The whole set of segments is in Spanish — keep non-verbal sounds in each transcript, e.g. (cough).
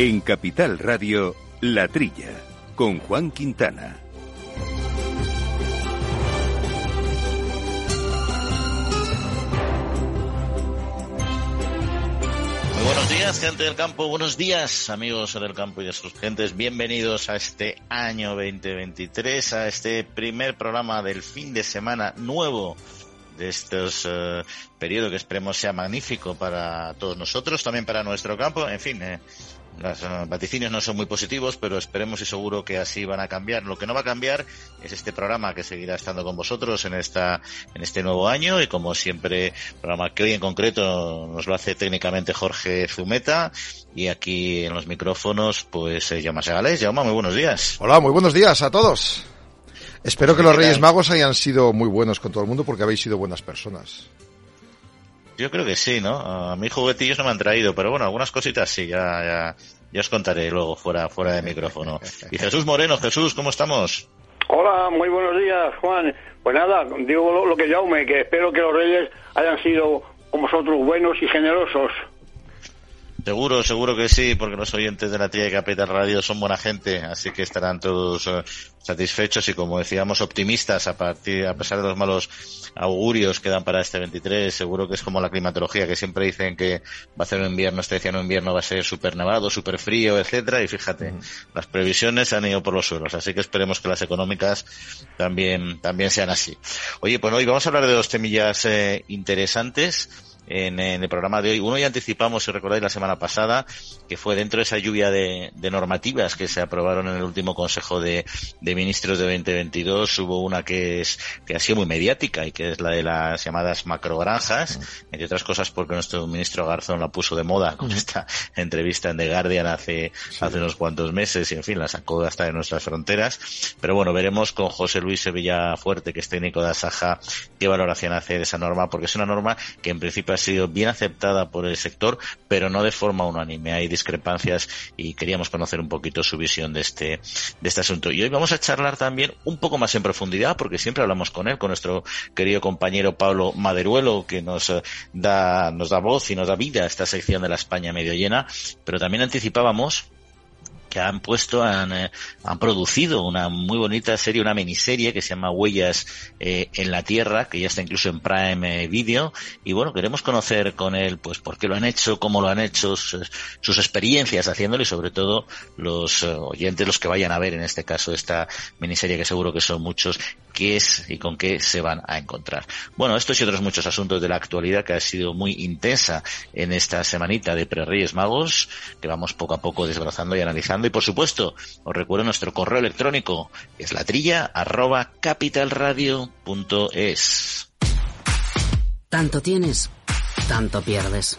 En Capital Radio, La Trilla, con Juan Quintana. Muy buenos días, gente del campo. Buenos días, amigos del campo y de sus gentes. Bienvenidos a este año 2023, a este primer programa del fin de semana nuevo de estos eh, periodos que esperemos sea magnífico para todos nosotros, también para nuestro campo. En fin, eh, los eh, vaticinios no son muy positivos, pero esperemos y seguro que así van a cambiar. Lo que no va a cambiar es este programa que seguirá estando con vosotros en esta en este nuevo año y como siempre, programa que hoy en concreto nos lo hace técnicamente Jorge Zumeta y aquí en los micrófonos pues eh, Jaume Segales. Jaume, muy buenos días. Hola, muy buenos días a todos. Espero que los Reyes Magos hayan sido muy buenos con todo el mundo porque habéis sido buenas personas. Yo creo que sí, ¿no? A mí juguetillos no me han traído, pero bueno, algunas cositas sí, ya, ya, os contaré luego fuera, fuera de micrófono. Y Jesús Moreno, Jesús, ¿cómo estamos? Hola, muy buenos días, Juan. Pues nada, digo lo, lo que llame, que espero que los reyes hayan sido como vosotros buenos y generosos. Seguro, seguro que sí, porque los oyentes de la tía de Capital Radio son buena gente, así que estarán todos eh, satisfechos y, como decíamos, optimistas a partir, a pesar de los malos augurios que dan para este 23. Seguro que es como la climatología, que siempre dicen que va a ser un invierno, este decía un invierno va a ser súper nevado, súper frío, etcétera. Y fíjate, las previsiones han ido por los suelos, así que esperemos que las económicas también, también sean así. Oye, pues hoy vamos a hablar de dos temillas eh, interesantes en, en, el programa de hoy. Uno ya anticipamos, si recordáis, la semana pasada, que fue dentro de esa lluvia de, de normativas que se aprobaron en el último Consejo de, de, Ministros de 2022. Hubo una que es que ha sido muy mediática y que es la de las llamadas macrogranjas, entre otras cosas porque nuestro ministro Garzón la puso de moda con esta entrevista en The Guardian hace, sí. hace unos cuantos meses y, en fin, la sacó hasta de nuestras fronteras. Pero bueno, veremos con José Luis Sevilla Fuerte, que es técnico de Asaja, qué valoración hace de esa norma, porque es una norma que en principio sido bien aceptada por el sector, pero no de forma unánime. Hay discrepancias y queríamos conocer un poquito su visión de este, de este asunto. Y hoy vamos a charlar también un poco más en profundidad, porque siempre hablamos con él, con nuestro querido compañero Pablo Maderuelo, que nos da, nos da voz y nos da vida a esta sección de la España medio llena, pero también anticipábamos que han puesto, han, eh, han producido una muy bonita serie, una miniserie que se llama Huellas eh, en la Tierra, que ya está incluso en Prime eh, Video. Y bueno, queremos conocer con él, pues, por qué lo han hecho, cómo lo han hecho, sus, sus experiencias haciéndolo y sobre todo los oyentes, los que vayan a ver en este caso esta miniserie, que seguro que son muchos, qué es y con qué se van a encontrar. Bueno, estos y otros muchos asuntos de la actualidad que ha sido muy intensa en esta semanita de Pre-Reyes Magos, que vamos poco a poco desbrozando y analizando y por supuesto os recuerdo nuestro correo electrónico es la trilla arroba capitalradio.es Tanto tienes, tanto pierdes.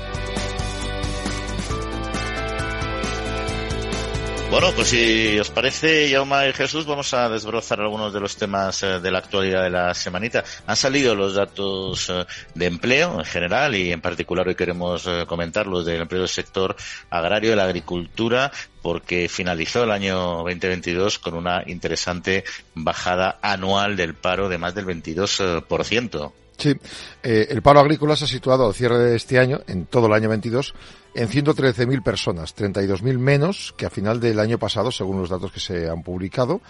Bueno, pues si os parece, Yauma y Jesús, vamos a desbrozar algunos de los temas de la actualidad de la semanita. Han salido los datos de empleo en general y en particular hoy queremos comentar los del empleo del sector agrario y la agricultura porque finalizó el año 2022 con una interesante bajada anual del paro de más del 22%. Sí, eh, el paro agrícola se ha situado al cierre de este año, en todo el año 22, en 113.000 personas, 32.000 menos que a final del año pasado, según los datos que se han publicado.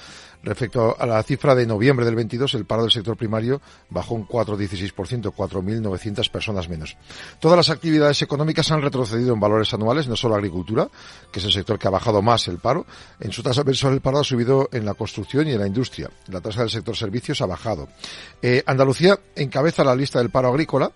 Respecto a la cifra de noviembre del 22, el paro del sector primario bajó un 4,16%, 4.900 personas menos. Todas las actividades económicas han retrocedido en valores anuales, no solo agricultura, que es el sector que ha bajado más el paro. En su tasa mensual el paro ha subido en la construcción y en la industria. La tasa del sector servicios ha bajado. Eh, Andalucía encabeza la lista del paro agrícola,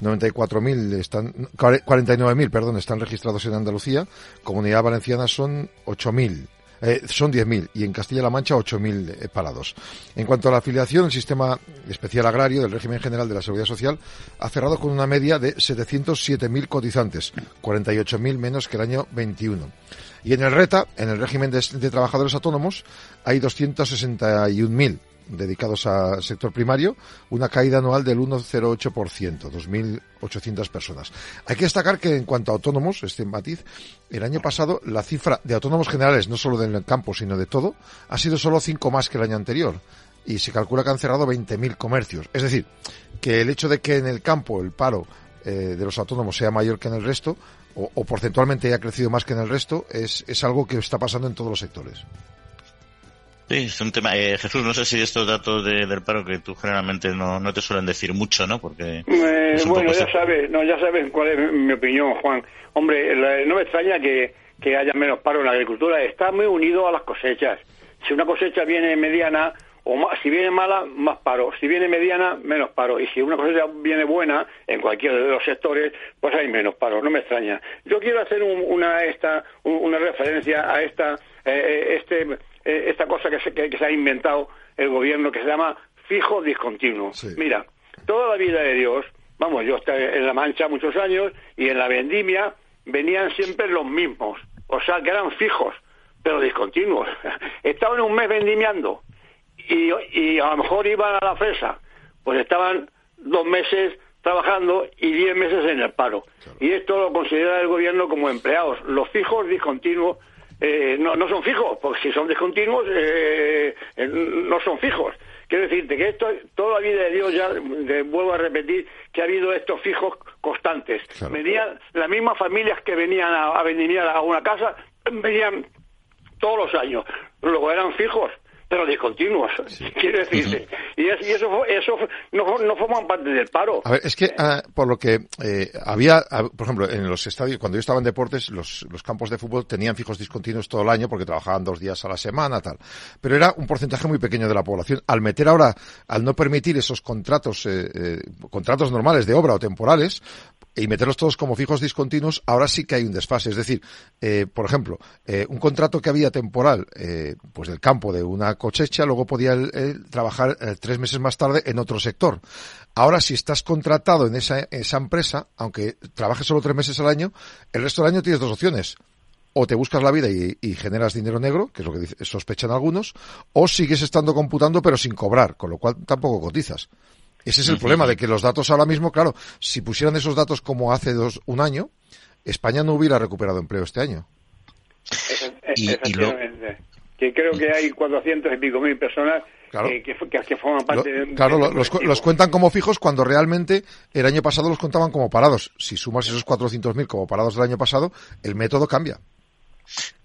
94.000 están, 49.000, perdón, están registrados en Andalucía. Comunidad Valenciana son 8.000. Eh, son 10.000 y en Castilla-La Mancha 8.000 eh, parados. En cuanto a la afiliación, el sistema especial agrario del régimen general de la seguridad social ha cerrado con una media de 707.000 cotizantes, 48.000 menos que el año 21. Y en el RETA, en el régimen de, de trabajadores autónomos, hay 261.000 dedicados al sector primario, una caída anual del 1,08%, 2.800 personas. Hay que destacar que en cuanto a autónomos, este matiz, el año pasado la cifra de autónomos generales, no solo del campo, sino de todo, ha sido solo 5 más que el año anterior. Y se calcula que han cerrado 20.000 comercios. Es decir, que el hecho de que en el campo el paro eh, de los autónomos sea mayor que en el resto, o, porcentualmente haya crecido más que en el resto, es, es algo que está pasando en todos los sectores. Sí, es un tema. Eh, Jesús, no sé si estos datos del paro que tú generalmente no, no te suelen decir mucho, ¿no? Porque. Eh, bueno, ya sabes, no, ya sabes cuál es mi opinión, Juan. Hombre, no me extraña que, que haya menos paro en la agricultura. Está muy unido a las cosechas. Si una cosecha viene mediana, o si viene mala, más paro. Si viene mediana, menos paro. Y si una cosecha viene buena, en cualquiera de los sectores, pues hay menos paro. No me extraña. Yo quiero hacer una, esta, una referencia a esta, eh, este eh, esta cosa que se, que, se, ha inventado el gobierno que se llama fijo discontinuo. Mira, toda la vida de Dios, vamos, yo estoy en La Mancha muchos años y en la vendimia venían siempre los mismos, o sea, que eran fijos, pero discontinuos. (laughs) Estaban un mes vendimiando y, y a lo mejor iban a la fresa, pues estaban dos meses trabajando y diez meses en el paro. Y esto lo considera el gobierno como empleados. Los fijos discontinuos eh, no, no son fijos, porque si son discontinuos, eh, eh, no son fijos. Quiero decirte que esto, toda la vida de Dios, ya vuelvo a repetir, que ha habido estos fijos constantes. Venían las mismas familias que venían a, a venir a una casa, venían todos los años. Luego eran fijos pero discontinuos, (laughs) quiero decirte. Y, eso, eso no, no forman parte del paro. A ver, es que ah, por lo que eh, había, ah, por ejemplo, en los estadios, cuando yo estaba en deportes, los, los campos de fútbol tenían fijos discontinuos todo el año porque trabajaban dos días a la semana, tal. Pero era un porcentaje muy pequeño de la población. Al meter ahora, al no permitir esos contratos, eh, eh, contratos normales de obra o temporales, y meterlos todos como fijos discontinuos, ahora sí que hay un desfase. Es decir, eh, por ejemplo, eh, un contrato que había temporal, eh, pues del campo de una cosecha, luego podía trabajar tres meses más tarde en otro sector. Ahora, si estás contratado en esa, esa empresa, aunque trabajes solo tres meses al año, el resto del año tienes dos opciones o te buscas la vida y, y, generas dinero negro, que es lo que sospechan algunos, o sigues estando computando pero sin cobrar, con lo cual tampoco cotizas. Ese es el problema de que los datos ahora mismo, claro, si pusieran esos datos como hace dos, un año, España no hubiera recuperado empleo este año. Y, Efectivamente. Que creo que hay 400 y pico mil personas que, que, forman parte de... Claro, los, los, cuentan como fijos cuando realmente el año pasado los contaban como parados. Si sumas esos 400.000 como parados del año pasado, el método cambia.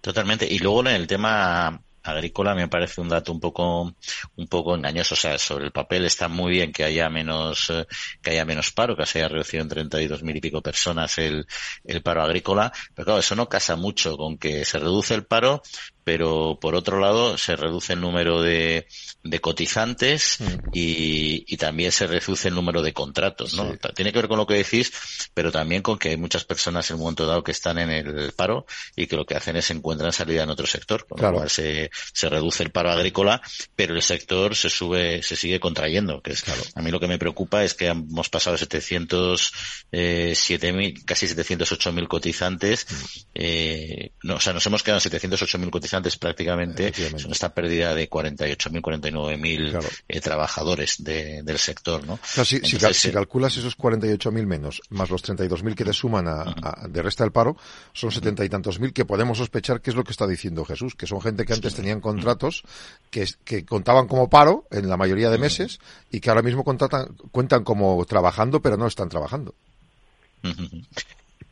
Totalmente. Y luego en el tema agrícola me parece un dato un poco un poco engañoso. O sea sobre el papel está muy bien que haya menos eh, que haya menos paro que se haya reducido en 32 mil y pico personas el, el paro agrícola pero claro eso no casa mucho con que se reduce el paro pero por otro lado se reduce el número de, de cotizantes mm. y, y, también se reduce el número de contratos, ¿no? Tiene que ver con lo que decís, pero también con que hay muchas personas en un momento dado que están en el paro y que lo que hacen es encuentran salida en otro sector, con lo cual se, se reduce el paro agrícola, pero el sector se sube, se sigue contrayendo, que es claro. A mí lo que me preocupa es que hemos pasado 707.000, eh, casi 708.000 cotizantes, mm. eh, no, o sea, nos hemos quedado en 708.000 cotizantes antes prácticamente son esta pérdida de 48.000, 49.000 eh, trabajadores del sector, ¿no? si, eh, calculas esos 48.000 menos, más los 32.000 que te suman a, de resta del paro, son setenta y tantos mil que podemos sospechar que es lo que está diciendo Jesús, que son gente que antes tenían contratos que, que contaban como paro en la mayoría de meses y que ahora mismo contratan, cuentan como trabajando pero no están trabajando.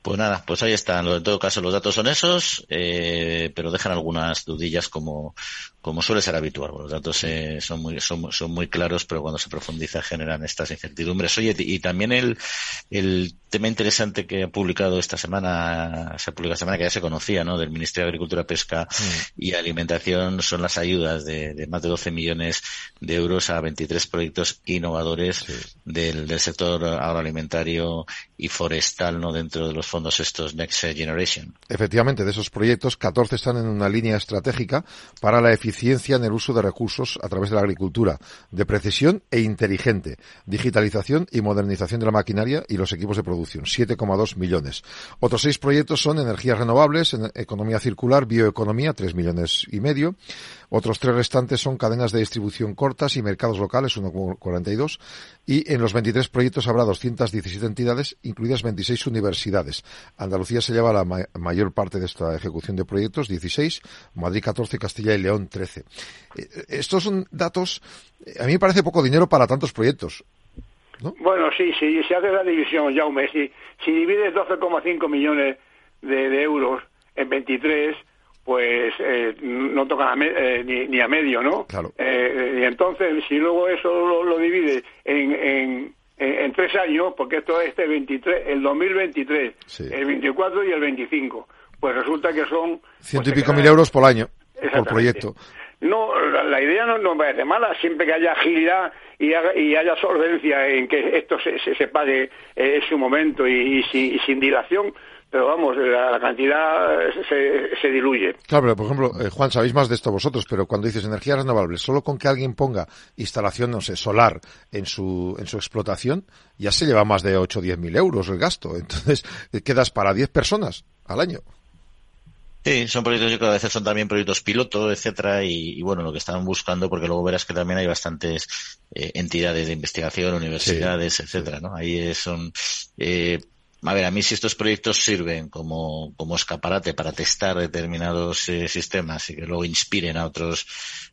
Pues nada, pues ahí están. En todo caso, los datos son esos, eh, pero dejan algunas dudillas como, como suele ser habitual. Los datos eh, son, muy, son, son, muy claros, pero cuando se profundiza generan estas incertidumbres. Oye, y también el, el tema interesante que ha publicado esta semana, se ha publicado esta semana que ya se conocía, ¿no? Del Ministerio de Agricultura, Pesca y Alimentación son las ayudas de, de, más de 12 millones de euros a 23 proyectos innovadores del, del sector agroalimentario y forestal, ¿no? Dentro de los fondos estos Next Generation. Efectivamente, de esos proyectos, 14 están en una línea estratégica para la eficiencia en el uso de recursos a través de la agricultura, de precisión e inteligente, digitalización y modernización de la maquinaria y los equipos de producción, 7,2 millones. Otros seis proyectos son energías renovables, economía circular, bioeconomía, 3 millones y medio, Otros tres restantes son cadenas de distribución cortas y mercados locales, 1,42. Y en los 23 proyectos habrá 217 entidades, incluidas 26 universidades. Andalucía se lleva la mayor parte de esta ejecución de proyectos, 16, Madrid 14, Castilla y León 13. Eh, estos son datos, a mí me parece poco dinero para tantos proyectos. Bueno, sí, sí, se hace la división, Jaume. Si, si divides 12,5 millones de, euros en 23, pues eh, no toca eh, ni, a medio, ¿no? Claro. y entonces, si luego eso lo, divides en, en, en, tres años, porque esto es este 23, el 2023, el 24 y el 25, pues resulta que son... Ciento y pues, pico mil euros por año, por proyecto. No, la, idea no, no parece mala, siempre que haya agilidad y, haya solvencia en que esto se, se, pague eh, en su momento y, sin dilación, pero vamos, la, cantidad se, se, diluye. Claro, pero por ejemplo, eh, Juan, sabéis más de esto vosotros, pero cuando dices energías renovables, solo con que alguien ponga instalación, no sé, solar en su, en su explotación, ya se lleva más de 8 o 10 mil euros el gasto. (laughs) Entonces, quedas para 10 personas al año. Sí, son proyectos que a veces son también proyectos piloto, etcétera, y, bueno, lo que están buscando, porque luego verás que también hay bastantes eh, entidades de investigación, universidades, etcétera, ¿no? Ahí son, eh, a ver, a mí si estos proyectos sirven como, como escaparate para testar determinados eh, sistemas y que luego inspiren a otros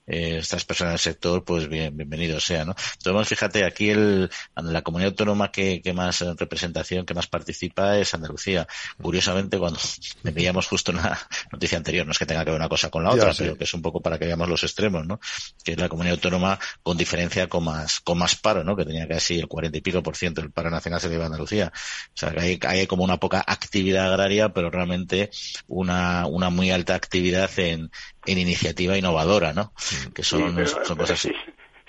eh, estas personas del sector, pues bien, bienvenido sea, ¿no? Entonces, fíjate, aquí el, la comunidad autónoma que, que más representación, que más participa es Andalucía. Curiosamente, cuando (laughs) veíamos justo una noticia anterior, no es que tenga que ver una cosa con la otra, pero que es un poco para que veamos los extremos, ¿no? Que es la comunidad autónoma con diferencia con más, con más paro, ¿no? Que tenía casi el cuarenta y pico por ciento del paro nacional se lleva a Andalucía. O sea, que hay, hay como una poca actividad agraria, pero realmente una, una muy alta actividad en, en iniciativa innovadora, ¿no? Que son, cosas así.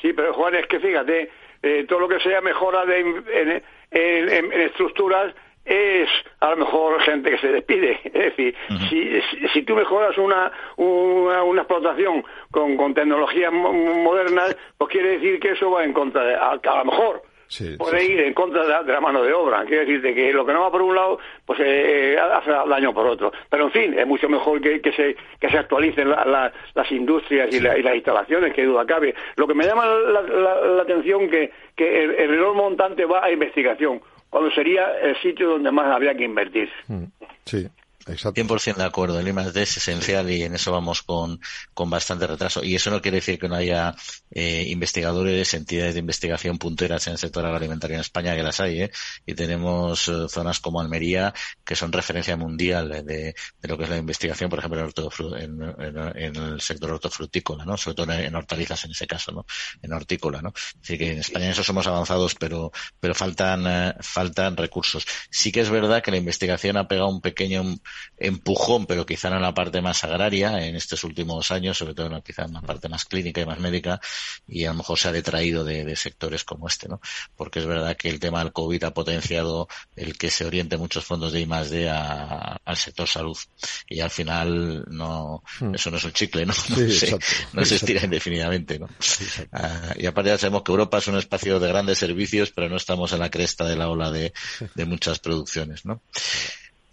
Sí, pero Juan, es que fíjate, eh, todo lo que sea mejora de, en, en, estructuras es a lo mejor gente que se despide. (laughs) Es decir, si, si, tú mejoras una, una, una explotación con, con tecnologías modernas, pues quiere decir que eso va en contra de, a, a lo mejor puede ir en contra de la, mano de obra. Quiere decirte que lo que no va por un lado, pues eh, eh, hace daño por otro. Pero en fin, es mucho mejor que, que se, que se actualicen las industrias y, las instalaciones, que duda cabe. Lo que me llama la, atención que, que el, el reloj montante va a investigación, cuando sería el sitio donde más habría que invertir. Mm, sí. Exacto. 100% de acuerdo. El I+D es esencial y en eso vamos con, con bastante retraso. Y eso no quiere decir que no haya eh, investigadores, entidades de investigación punteras en el sector agroalimentario en España, que las hay, ¿eh? Y tenemos eh, zonas como Almería, que son referencia mundial de, de, lo que es la investigación, por ejemplo, en, en, el sector hortofrutícola, ¿no? Sobre todo en, hortalizas en ese caso, ¿no? En hortícola, ¿no? Así que en España en eso somos avanzados, pero, pero faltan, eh, faltan recursos. Sí que es verdad que la investigación ha pegado un pequeño empujón, pero quizá en la parte más agraria en estos últimos años, sobre todo en, quizá en la parte más clínica y más médica, y a lo mejor se ha detraído de, sectores como este, ¿no? Porque es verdad que el tema del COVID ha potenciado el que se oriente muchos fondos de I más D al sector salud. Y al final no, hmm. eso no es un chicle, ¿no? (laughs) No, se, estira indefinidamente, ¿no? Ah, y aparte ya sabemos que Europa es un espacio de grandes servicios, pero no estamos en la cresta de la ola de, de muchas producciones, ¿no?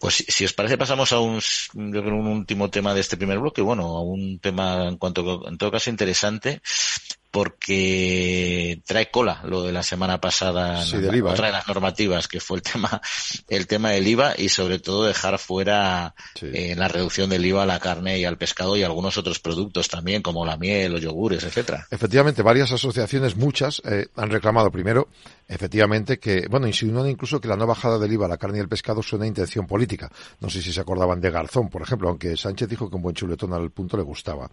Pues si, os parece pasamos a un, un último tema de este primer bloque, bueno, a un tema en cuanto en todo caso interesante, porque trae cola lo de la semana pasada, sí, del IVA, otra de ¿eh? las normativas, que fue el tema, el tema del IVA y sobre todo dejar fuera eh, la reducción del IVA a la carne y al pescado y algunos otros productos también, como la miel, los yogures, etcétera. Efectivamente, varias asociaciones, muchas, eh, han reclamado primero efectivamente que, bueno, insinúan incluso que la no bajada del IVA a la carne y el pescado es una intención política. No sé si se acordaban de Garzón, por ejemplo, aunque Sánchez dijo que un buen chuletón al punto le gustaba.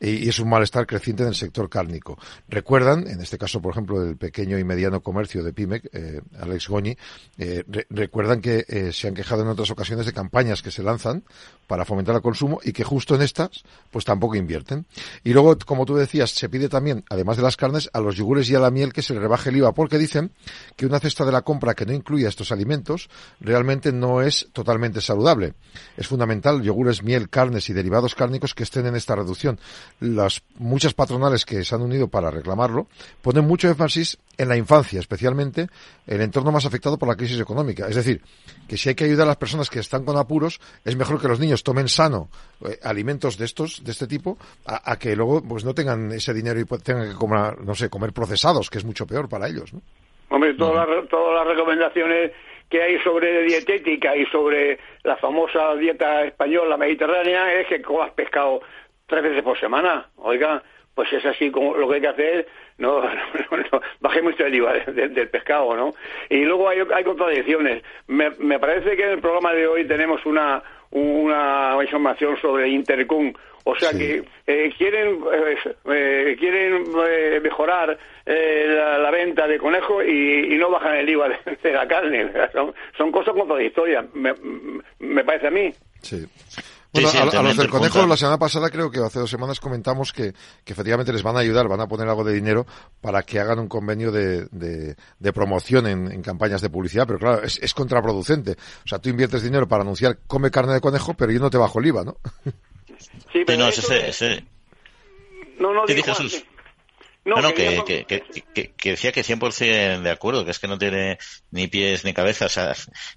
Y, es un malestar creciente en el sector cárnico. Recuerdan, en este caso, por ejemplo, el pequeño y mediano comercio de Pimec, eh, Alex Goñi, eh, recuerdan que eh, se han quejado en otras ocasiones de campañas que se lanzan para fomentar el consumo y que justo en estas, pues tampoco invierten. Y luego, como tú decías, se pide también, además de las carnes, a los yogures y a la miel que se le rebaje el IVA, porque dicen que una cesta de la compra que no incluya estos alimentos realmente no es totalmente saludable. Es fundamental yogures, miel, carnes y derivados cárnicos que estén en esta reducción. Las muchas patronales que se han unido para reclamarlo ponen mucho énfasis en la infancia especialmente, el entorno más afectado por la crisis económica. Es decir, que si hay que ayudar a las personas que están con apuros, es mejor que los niños tomen sano eh, alimentos de estos, de este tipo, a, que luego pues no tengan ese dinero y tengan que comer, no sé, comer procesados, que es mucho peor para ellos, ¿no? Hombre, todas, las, todas las recomendaciones que hay sobre dietética y sobre la famosa dieta española mediterránea es que comas pescado tres veces por semana. Oiga, pues es así como lo que hay que hacer, no, (laughs) no, baje mucho el IVA del pescado, ¿no? Y luego hay, hay contradicciones. Me, me parece que en el programa de hoy tenemos una, una información sobre Intercom o sea que eh, quieren eh, eh, quieren mejorar la, venta de conejos y, no bajan el IVA de, la carne. Son, son cosas contradictorias, me, me parece a mí. Sí. Bueno, a, los del conejo la semana pasada creo que hace dos semanas comentamos que, que, efectivamente les van a ayudar, van a poner algo de dinero para que hagan un convenio de, de, promoción en, campañas de publicidad, pero claro, es, es, contraproducente. O sea, tú inviertes dinero para anunciar come carne de conejo, pero yo no te bajo el IVA, ¿no? Sí, pero no, ese, No, no, no, no, que, que, que, que, decía que 100% de acuerdo, que es que no tiene ni pies ni cabeza, o sea,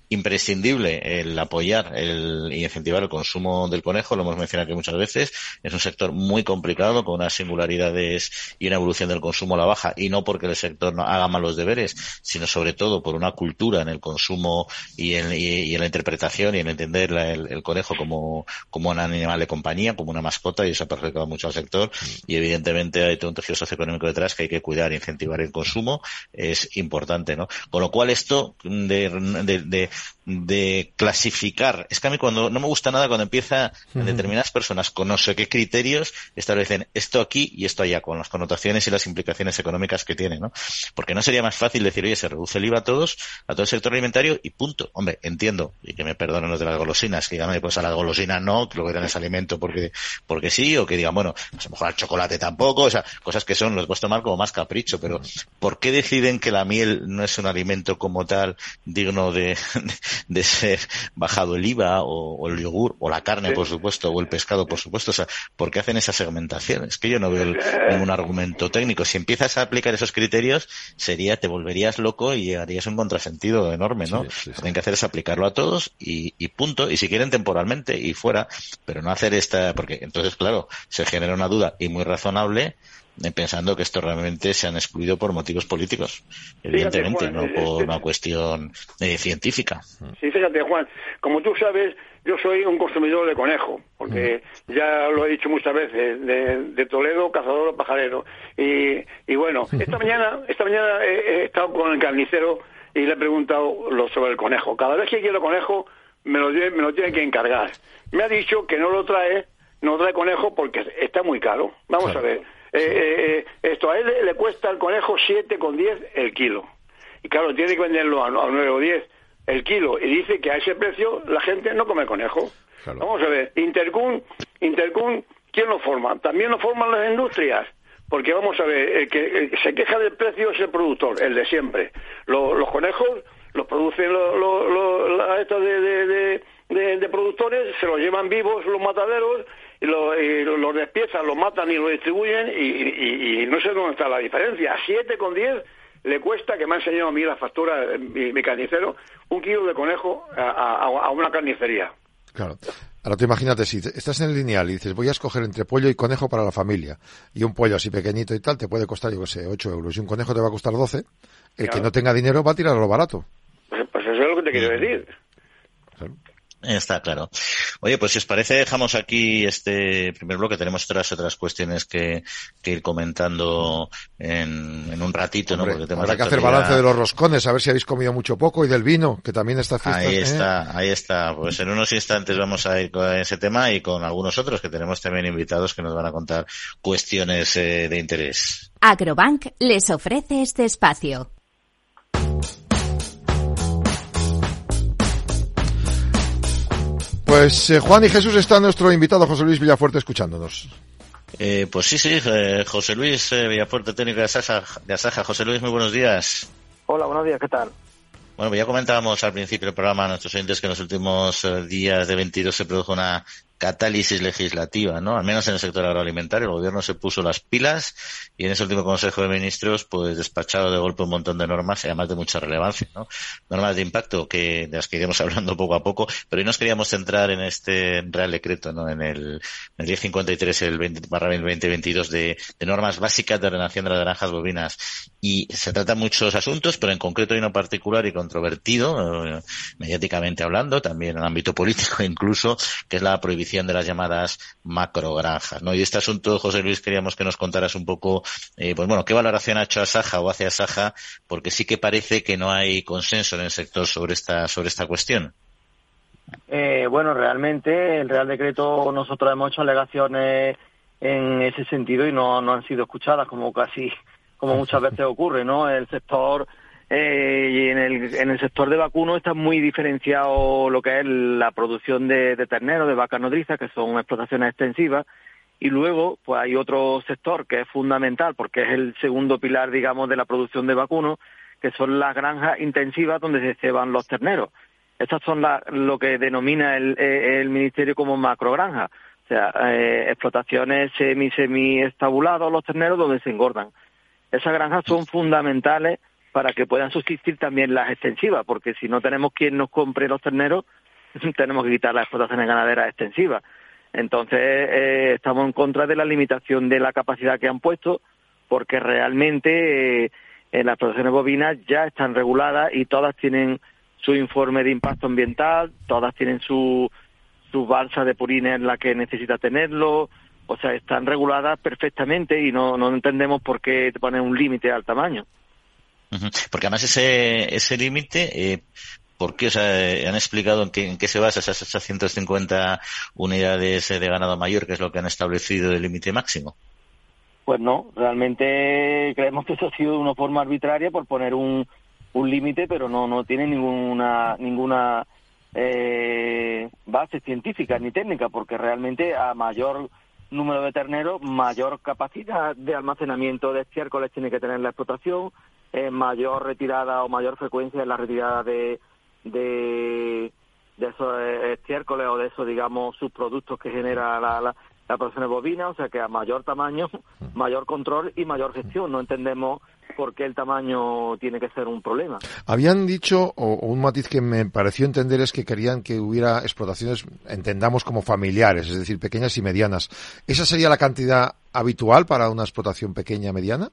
imprescindible el apoyar el, y incentivar el consumo del conejo, lo hemos mencionado aquí muchas veces, es un sector muy complicado, con unas singularidades y una evolución del consumo a la baja, y no porque el sector no haga malos deberes, sino sobre todo por una cultura en el consumo y en, y, en la interpretación y en entender el, conejo como, como un animal de compañía, como una mascota, y eso ha perjudicado mucho al sector, y evidentemente hay todo un tejido socioeconómico detrás que hay que cuidar e incentivar el consumo es importante, ¿no? Con lo cual esto de, de, de, clasificar, es que a mí cuando no me gusta nada cuando empieza determinadas personas con no sé qué criterios establecen esto aquí y esto allá, con las connotaciones y las implicaciones económicas que tiene, ¿no? Porque no sería más fácil decir, oye, se reduce el IVA a todos, a todo el sector alimentario y punto. Hombre, entiendo, y que me perdonen los de las golosinas, que digan, pues a las golosinas no, que lo que dan es alimento porque, porque sí, o que digan, bueno, pues a lo mejor al chocolate tampoco, o sea, cosas que son los puedes tomar como más capricho, pero ¿por qué deciden que la miel no es un alimento como tal digno de, de ser bajado el IVA o, el yogur o la carne, por supuesto, o el pescado, por supuesto? O sea, ¿por qué hacen esa segmentación? Es que yo no veo (laughs) ningún argumento técnico. Si empiezas a aplicar esos criterios, sería, te volverías loco y harías un contrasentido enorme, ¿no? Lo que tienen que hacer es aplicarlo a todos y, y punto. Y si quieren temporalmente y fuera, pero no hacer esta, porque entonces, claro, se genera una duda y muy razonable pensando que esto realmente se han excluido por motivos políticos, evidentemente, no por una cuestión eh, científica. Sí, fíjate, Juan, como tú sabes, yo soy un consumidor de conejo, porque ya lo he dicho muchas veces, de, Toledo, cazador o pajarero. Y, y bueno, (laughs) esta mañana, esta mañana he, estado con el carnicero y le he preguntado lo sobre el conejo. Cada vez que quiero conejo, me lo, me lo tiene que encargar. Me ha dicho que no lo trae, no trae conejo porque está muy caro. Vamos a ver eh, eh, eh, esto a él le, cuesta el conejo 7,10 el kilo. Y claro, tiene que venderlo a, a 9 o 10 el kilo. Y dice que a ese precio la gente no come conejo. Vamos a ver, Intercun, Intercun, ¿quién lo forma? También lo forman las industrias. Porque vamos a ver, el que, se queja del precio es el productor, el de siempre. los conejos los producen los, los, estos de, de, productores, se los llevan vivos los mataderos y, lo, los despiezan, los matan y lo distribuyen y, no sé dónde está la diferencia. A 7 con 10 le cuesta, que me ha enseñado a mí la factura, mi, carnicero, un kilo de conejo a, una carnicería. Claro. Ahora te imagínate, si estás en el lineal y dices voy a escoger entre pollo y conejo para la familia, y un pollo así pequeñito y tal, te puede costar, yo qué sé, 8 euros, y un conejo te va a costar 12, el que no tenga dinero va a tirar a lo barato. Pues, pues, eso es lo que te quiero decir. Está claro. Oye, pues si os parece, dejamos aquí este primer bloque. Tenemos otras otras cuestiones que, ir comentando en, un ratito, ¿no? Porque habrá que hacer balance de los roscones, a ver si habéis comido mucho poco y del vino, que también está Ahí ¿eh? está, ahí está. Pues en unos instantes vamos a ir con ese tema y con algunos otros que tenemos también invitados que nos van a contar cuestiones eh, de interés. Agrobank les ofrece este espacio. Pues eh, Juan y Jesús está nuestro invitado José Luis Villafuerte escuchándonos. Eh, pues sí, sí, eh, José Luis Villafuerte, técnico de Asaja. José Luis, muy buenos días. Hola, buenos días, ¿qué tal? Bueno, ya comentábamos al principio del programa a nuestros oyentes que en los últimos días de 22 se produjo una catálisis legislativa, ¿no? Al menos en el sector agroalimentario, el gobierno se puso las pilas y en ese último Consejo de Ministros, pues despachado de golpe un montón de normas, además de mucha relevancia, ¿no? Normas de impacto que, de las que iremos (laughs) hablando poco a poco, pero hoy nos queríamos centrar en este Real Decreto, ¿no? En el, el 1053, el 20, 2022 de, de normas básicas de ordenación de las granjas bovinas. Y se tratan muchos asuntos, pero en concreto hay uno particular y controvertido, eh, mediáticamente hablando, también en el ámbito político (laughs) incluso, que es la prohibición de las llamadas macrogranjas. ¿no? Y este asunto, José Luis, queríamos que nos contaras un poco, eh, pues bueno, qué valoración ha hecho Asaja o hace Asaja, porque sí que parece que no hay consenso en el sector sobre esta, sobre esta cuestión. Eh, bueno, realmente el Real Decreto nosotros hemos hecho alegaciones en ese sentido y no, no han sido escuchadas como casi como muchas veces ocurre, ¿no? El sector eh, y en el, en el sector de vacuno está muy diferenciado lo que es la producción de, de ternero, de vaca nodriza, que son explotaciones extensivas, y luego pues hay otro sector que es fundamental porque es el segundo pilar, digamos, de la producción de vacuno, que son las granjas intensivas donde se ceban los terneros. Estas son lo que denomina el, el Ministerio como macrogranja, o sea, eh, explotaciones semi-semi estabulados los terneros donde se engordan. Esas granjas son fundamentales para que puedan subsistir también las extensivas, porque si no tenemos quien nos compre los terneros, (laughs) tenemos que quitar las explotaciones ganaderas extensivas. Entonces, eh, estamos en contra de la limitación de la capacidad que han puesto, porque realmente eh, en las explotaciones bovinas ya están reguladas y todas tienen su informe de impacto ambiental, todas tienen su, su balsa de purines en la que necesita tenerlo, o sea, están reguladas perfectamente y no, no entendemos por qué poner un límite al tamaño. Porque además ese, ese límite, eh, ¿por qué? O sea, ¿han explicado en qué, en qué se basa esas, esas 150 unidades de ganado mayor, que es lo que han establecido el límite máximo? Pues no, realmente creemos que eso ha sido de una forma arbitraria por poner un, un límite, pero no, no tiene ninguna, ninguna eh, base científica ni técnica, porque realmente a mayor número de terneros, mayor capacidad de almacenamiento de estiércoles tiene que tener la explotación, eh, mayor retirada o mayor frecuencia en la retirada de, de, de esos eh, estiércoles o de esos, digamos, subproductos que genera la, la, la producción bovina, o sea que a mayor tamaño, mayor control y mayor gestión. No entendemos por qué el tamaño tiene que ser un problema. Habían dicho, o, un matiz que me pareció entender es que querían que hubiera explotaciones, entendamos como familiares, es decir, pequeñas y medianas. ¿Esa sería la cantidad habitual para una explotación pequeña mediana?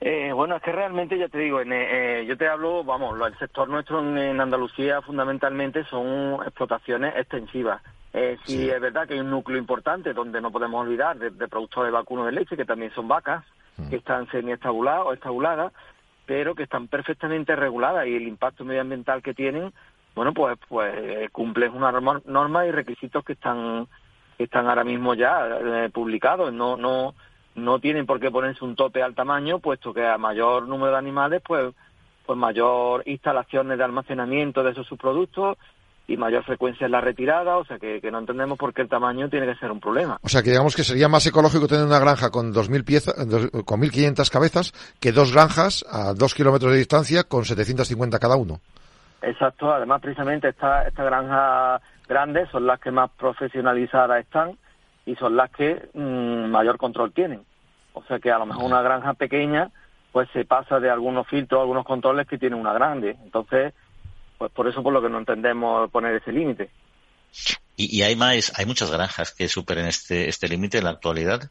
Eh, bueno, es que realmente, ya te digo, en, eh, yo te hablo, vamos, el sector nuestro en, Andalucía fundamentalmente son explotaciones extensivas. Eh, sí, es verdad que hay un núcleo importante donde no podemos olvidar de, productores de vacuno de leche, que también son vacas, mm. que están semi-estabuladas o estabuladas, pero que están perfectamente reguladas y el impacto medioambiental que tienen, bueno, pues, pues cumplen una norma, y requisitos que están, que están ahora mismo ya eh, publicados. No, no, no tienen por qué ponerse un tope al tamaño, puesto que a mayor número de animales, pues, pues mayor instalaciones de almacenamiento de esos subproductos y mayor frecuencia en la retirada, o sea que, no entendemos por qué el tamaño tiene que ser un problema. O sea que digamos que sería más ecológico tener una granja con 2.000 piezas, con 1.500 cabezas que dos granjas a dos kilómetros de distancia con 750 cada uno. Exacto, además precisamente estas esta granjas grandes son las que más profesionalizadas están y son las que mm, mayor control tienen. O sea que a lo mejor una granja pequeña pues se pasa de algunos filtros, algunos controles que tiene una grande. Entonces, pues por eso por lo que no entendemos poner ese límite. ¿Y, hay más, hay muchas granjas que superen este, este límite en la actualidad?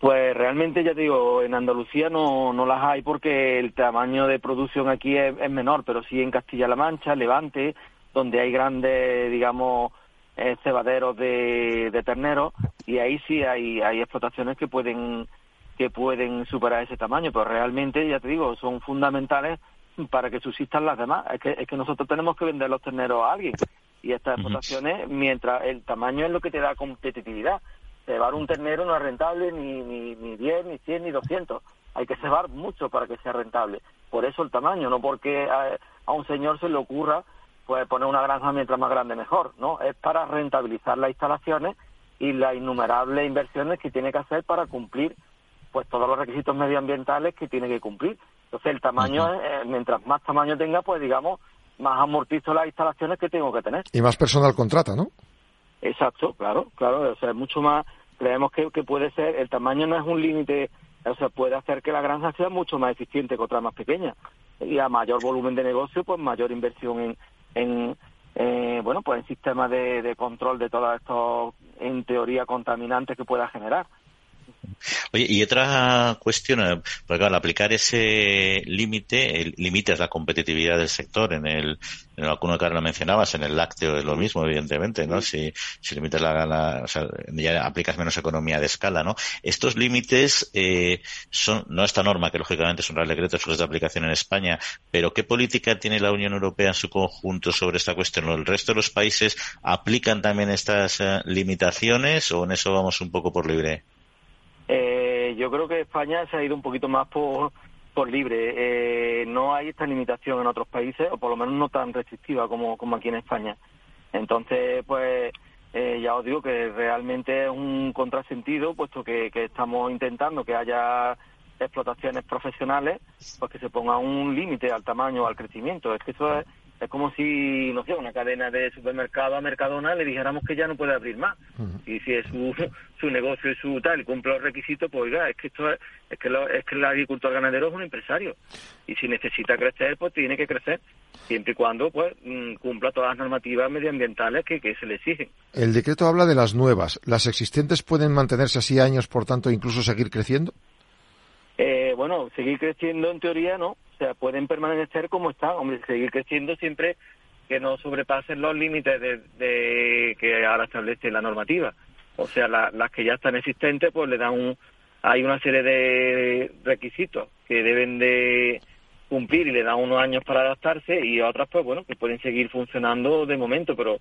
Pues realmente, ya te digo, en Andalucía no, no las hay porque el tamaño de producción aquí es, es menor, pero sí en Castilla-La Mancha, Levante, donde hay grandes, digamos, eh, cebaderos de, de terneros y ahí sí hay, hay explotaciones que pueden que pueden superar ese tamaño, pero realmente, ya te digo, son fundamentales para que subsistan las demás. Es que, es que nosotros tenemos que vender los terneros a alguien y estas explotaciones, mientras el tamaño es lo que te da competitividad. Cebar un ternero no es rentable ni, ni, ni 10, ni 100, ni 200. Hay que cebar mucho para que sea rentable. Por eso el tamaño, no porque a, a un señor se le ocurra pues poner una granja mientras más grande mejor, ¿no? Es para rentabilizar las instalaciones y las innumerables inversiones que tiene que hacer para cumplir pues todos los requisitos medioambientales que tiene que cumplir. Entonces el tamaño, eh, mientras más tamaño tenga, pues digamos, más amortizo las instalaciones que tengo que tener. Y más personal contrata, ¿no? Exacto, claro, claro, o sea, es mucho más, creemos que, que puede ser, el tamaño no es un límite, o sea, puede hacer que la granja sea mucho más eficiente que otras más pequeñas. Y a mayor volumen de negocio, pues mayor inversión en, en eh, bueno, pues en sistemas de, de control de todos estos, en teoría, contaminantes que pueda generar. Oye, y otra cuestión, eh, porque claro, al aplicar ese límite, es la competitividad del sector. En el, en el vacuno que ahora lo mencionabas, en el lácteo es lo mismo, evidentemente, ¿no? Si, si limitas la, o sea, ya aplicas menos economía de escala, ¿no? Estos límites, eh, son, no esta norma, que lógicamente es un real decreto, solo es de aplicación en España, pero ¿qué política tiene la Unión Europea en su conjunto sobre esta cuestión? ¿El resto de los países aplican también estas eh, limitaciones o en eso vamos un poco por libre? Eh, yo creo que España se ha ido un poquito más por, libre. Eh, no hay esta limitación en otros países, o por lo menos no tan restrictiva como, como aquí en España. Entonces, pues eh, ya os digo que realmente es un contrasentido, puesto que, que estamos intentando que haya explotaciones profesionales, pues que se ponga un límite al tamaño, al crecimiento. Es que eso es es como si, no sé, una cadena de supermercado a Mercadona le dijéramos que ya no puede abrir más. Y si es su, (laughs) su negocio y su tal, y cumple los requisitos, pues oiga, es que esto es, es que, lo, es que el agricultor ganadero es un empresario. Y si necesita crecer, pues tiene que crecer, siempre y cuando pues mm, cumpla todas las normativas medioambientales que, que se le exigen. El decreto habla de las nuevas. ¿Las existentes pueden mantenerse así años, por tanto, incluso seguir creciendo? Eh, bueno, seguir creciendo en teoría no, o sea, pueden permanecer como están, hombre, seguir creciendo siempre que no sobrepasen los límites de, que ahora establece la normativa. O sea, las que ya están existentes, pues le dan un, hay una serie de requisitos que deben de cumplir y le dan unos años para adaptarse y otras, pues bueno, que pueden seguir funcionando de momento, pero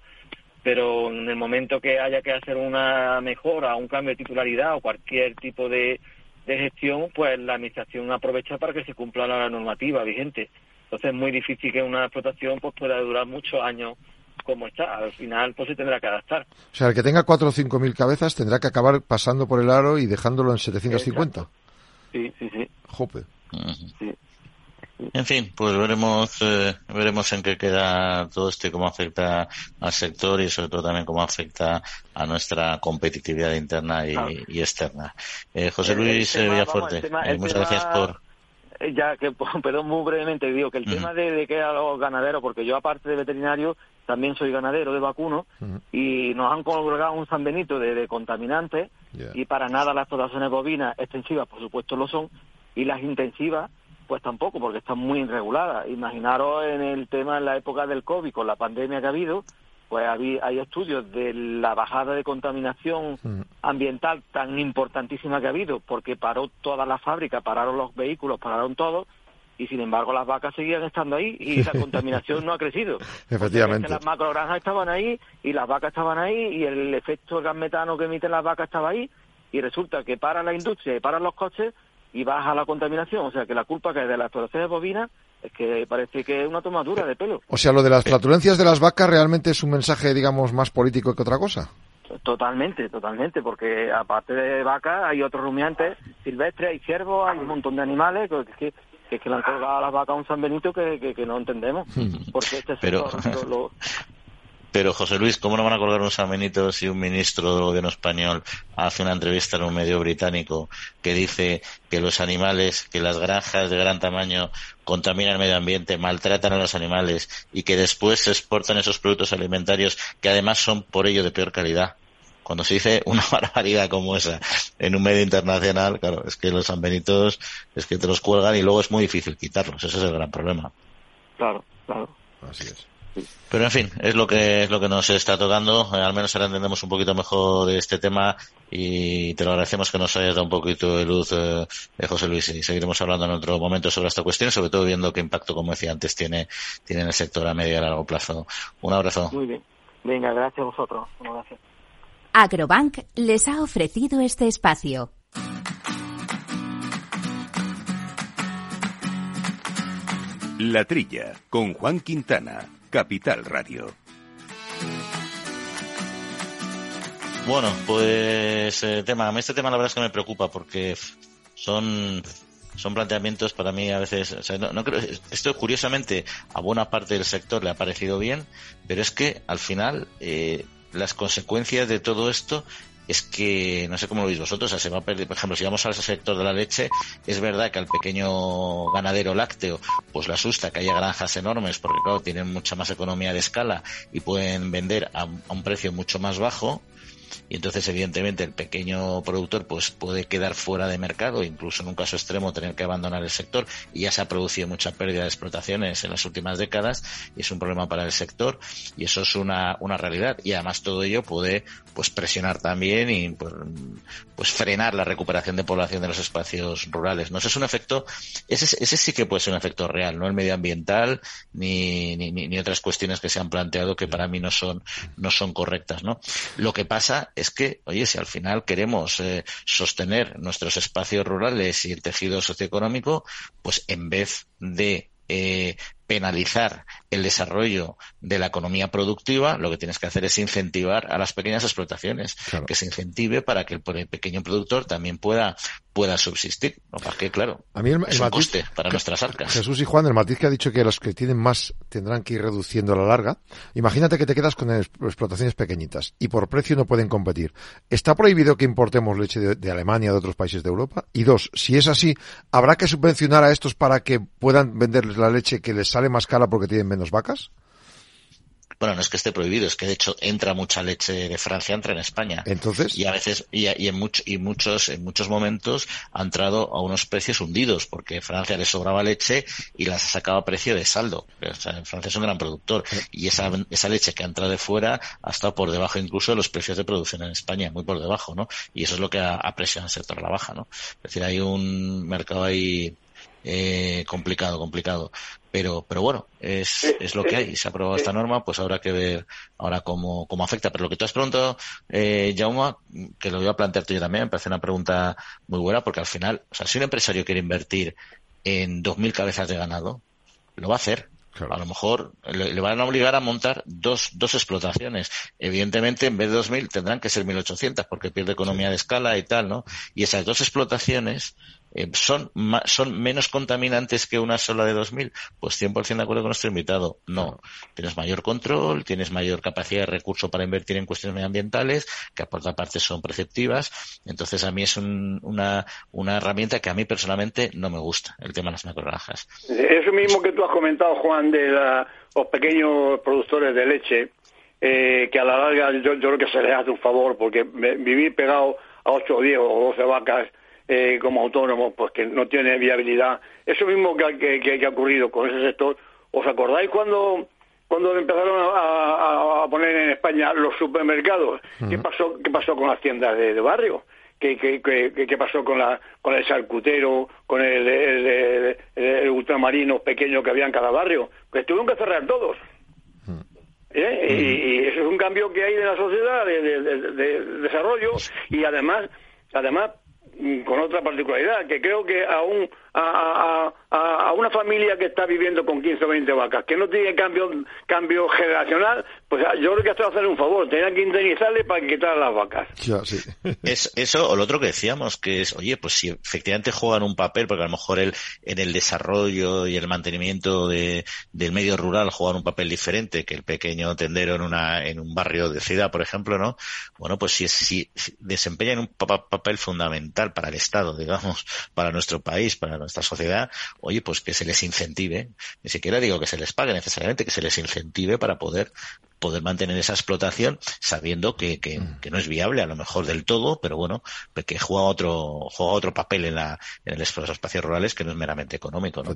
pero en el momento que haya que hacer una mejora, un cambio de titularidad o cualquier tipo de, de gestión, pues la administración aprovecha para que se cumpla la normativa vigente. Entonces es muy difícil que una explotación pues pueda durar muchos años como está. Al final pues se tendrá que adaptar. O sea, el que tenga 4 o 5 mil cabezas tendrá que acabar pasando por el aro y dejándolo en 750. Sí, sí, sí. Jope. sí. En fin, pues veremos eh, veremos en qué queda todo esto y cómo afecta al sector y sobre todo también cómo afecta a nuestra competitividad interna y, externa. Eh, José Luis eh, Villafuerte, muchas gracias por ya que (laughs) perdón muy brevemente digo que el tema de, de, que a los ganaderos porque yo aparte de veterinario también soy ganadero de vacuno y nos han colgado un San Benito de, contaminantes y para nada las explotaciones bovinas extensivas por supuesto lo son y las intensivas pues tampoco, porque están muy irreguladas. Imaginaros en el tema en la época del COVID, con la pandemia que ha habido, pues hay estudios de la bajada de contaminación ambiental tan importantísima que ha habido, porque paró toda la fábrica, pararon los vehículos, pararon todo, y sin embargo las vacas seguían estando ahí y la (laughs) contaminación no ha crecido. Efectivamente. las macrogranjas estaban ahí y las vacas estaban ahí y el efecto de gas metano que emiten las vacas estaba ahí y resulta que para la industria y para los coches y baja la contaminación. O sea que la culpa que es de las explotaciones bovinas es que parece que es una tomadura de pelo. O sea, lo de las flatulencias de las vacas realmente es un mensaje, digamos, más político que otra cosa. Totalmente, totalmente, porque aparte de vacas hay otros rumiantes silvestres, hay ciervos, hay un montón de animales que, que, que, le han colgado a las vacas un San Benito que, que, no entendemos. Hmm. Porque este Pero... lo, (laughs) pero José Luis, ¿cómo no van a colgar unos amenitos si un ministro del gobierno español hace una entrevista en un medio británico que dice que los animales, que las granjas de gran tamaño contaminan el medio ambiente, maltratan a los animales y que después se exportan esos productos alimentarios que además son por ello de peor calidad? Cuando se dice una (laughs) barbaridad como esa en un medio internacional, claro, es que los amenitos es que te los cuelgan y luego es muy difícil quitarlos. Ese es el gran problema. Claro, claro. Así es. Pero en fin, es lo que es lo que nos está tocando. Eh, al menos ahora entendemos un poquito mejor de este tema y te lo agradecemos que nos hayas dado un poquito de luz, eh, José Luis. Y seguiremos hablando en otro momento sobre esta cuestión, sobre todo viendo qué impacto, como decía antes, tiene, tiene en el sector a medio y a largo plazo. Un abrazo. Muy bien. Venga, gracias a vosotros. gracias. Agrobank les ha ofrecido este espacio. La Trilla, con Juan Quintana, Capital Radio. Bueno, pues eh, tema, este tema la verdad es que me preocupa porque son son planteamientos para mí a veces, no, creo, esto curiosamente a buena parte del sector le ha parecido bien, pero es que al final eh, las consecuencias de todo esto es que, no sé cómo lo veis vosotros, se va a perder, por ejemplo, si vamos al sector de la leche, es verdad que al pequeño ganadero lácteo, pues le asusta que haya granjas enormes, porque claro, tienen mucha más economía de escala y pueden vender a un precio mucho más bajo, y entonces evidentemente el pequeño productor pues puede quedar fuera de mercado, incluso en un caso extremo tener que abandonar el sector y ya se ha producido mucha pérdida de explotaciones en las últimas décadas y es un problema para el sector y eso es una, una realidad y además todo ello puede pues presionar también y pues, pues frenar la recuperación de población de los espacios rurales. No, ese es un efecto, ese, ese sí que puede ser un efecto real, no el medioambiental ni, ni, ni otras cuestiones que se han planteado que para mí no son, no son correctas, ¿no? Lo que pasa es que, oye, si al final queremos eh, sostener nuestros espacios rurales y el tejido socioeconómico, pues en vez de eh, penalizar el desarrollo de la economía productiva, lo que tienes que hacer es incentivar a las pequeñas explotaciones, que se incentive para que el, pequeño productor también pueda pueda subsistir. No para que, claro, a mí el, es un coste para nuestras arcas. Jesús y Juan, el matiz que ha dicho que los que tienen más tendrán que ir reduciendo a la larga. Imagínate que te quedas con explotaciones pequeñitas y por precio no pueden competir. ¿Está prohibido que importemos leche de, de Alemania de otros países de Europa? Y dos, si es así, ¿habrá que subvencionar a estos para que puedan venderles la leche que les sale más cara porque tienen menos vacas? Bueno, no es que esté prohibido, es que de hecho entra mucha leche de Francia, entra en España. Entonces. Y a veces, y, y en, much, y muchos, en muchos momentos ha entrado a unos precios hundidos, porque Francia le sobraba leche y las ha sacado a precio de saldo. O sea, Francia es un gran productor. Y esa, esa leche que ha entrado de fuera ha estado por debajo incluso de los precios de producción en España, muy por debajo, ¿no? Y eso es lo que ha, ha presionado el sector a la baja, ¿no? Es decir, hay un mercado ahí eh, complicado, complicado. Pero, pero bueno, es, es lo que hay. Se ha aprobado esta norma, pues habrá que ver ahora cómo, cómo afecta. Pero lo que tú has preguntado, eh, Jauma, que lo voy a plantearte yo también, me parece una pregunta muy buena, porque al final, o sea, si un empresario quiere invertir en 2.000 cabezas de ganado, lo va a hacer. Claro. A lo mejor le, le, van a obligar a montar dos, dos explotaciones. Evidentemente, en vez de 2.000 tendrán que ser 1.800 porque pierde economía sí. de escala y tal, ¿no? Y esas dos explotaciones eh, son, son menos contaminantes que una sola de 2000? Pues 100% de acuerdo con nuestro invitado. No. Tienes mayor control, tienes mayor capacidad de recurso para invertir en cuestiones medioambientales, que por otra parte son preceptivas. Entonces a mí es un, una, una herramienta que a mí personalmente no me gusta, el tema de las macrogranjas. Eso mismo que tú has comentado, Juan, de la, los pequeños productores de leche, eh, que a la larga yo, yo creo que se les hace un favor, porque vivir pegado a 8 o 10 o 12 vacas eh, como autónomo, pues que no tiene viabilidad. Eso mismo que, que, que, ha ocurrido con ese sector. ¿Os acordáis cuando cuando empezaron a, poner en España los supermercados? ¿Qué pasó qué pasó con las tiendas de, de barrio? ¿Qué, qué, qué, qué, pasó con, la, con el charcutero, con el, el, el, el, ultramarino pequeño que había en cada barrio? Pues tuvieron que cerrar todos. ¿Eh? Y, y, eso es un cambio que hay de la sociedad, de, de, de, de desarrollo, y además, además con otra particularidad, que creo que a, un, a, a, a, una familia que está viviendo con 15 o 20 vacas, que no tiene cambio, cambio generacional, pues yo creo que esto va a hacer un favor, tenían que indemnizarle para quitar las vacas. Ya, sí. (laughs) es, eso, o lo otro que decíamos, que es, oye, pues si efectivamente juegan un papel, porque a lo mejor el, en el desarrollo y el mantenimiento de, del medio rural juegan un papel diferente que el pequeño tendero en, una, en un barrio de ciudad, por ejemplo, ¿no? Bueno, pues si, si, si desempeñan un papel fundamental para el Estado, digamos, para nuestro país, para nuestra sociedad, oye, pues que se les incentive, ni siquiera digo que se les pague necesariamente, que se les incentive para poder poder mantener esa explotación sabiendo que, que, que, no es viable a lo mejor del todo, pero bueno, que juega otro, juega otro papel en la, en los espacios rurales que no es meramente económico, ¿no?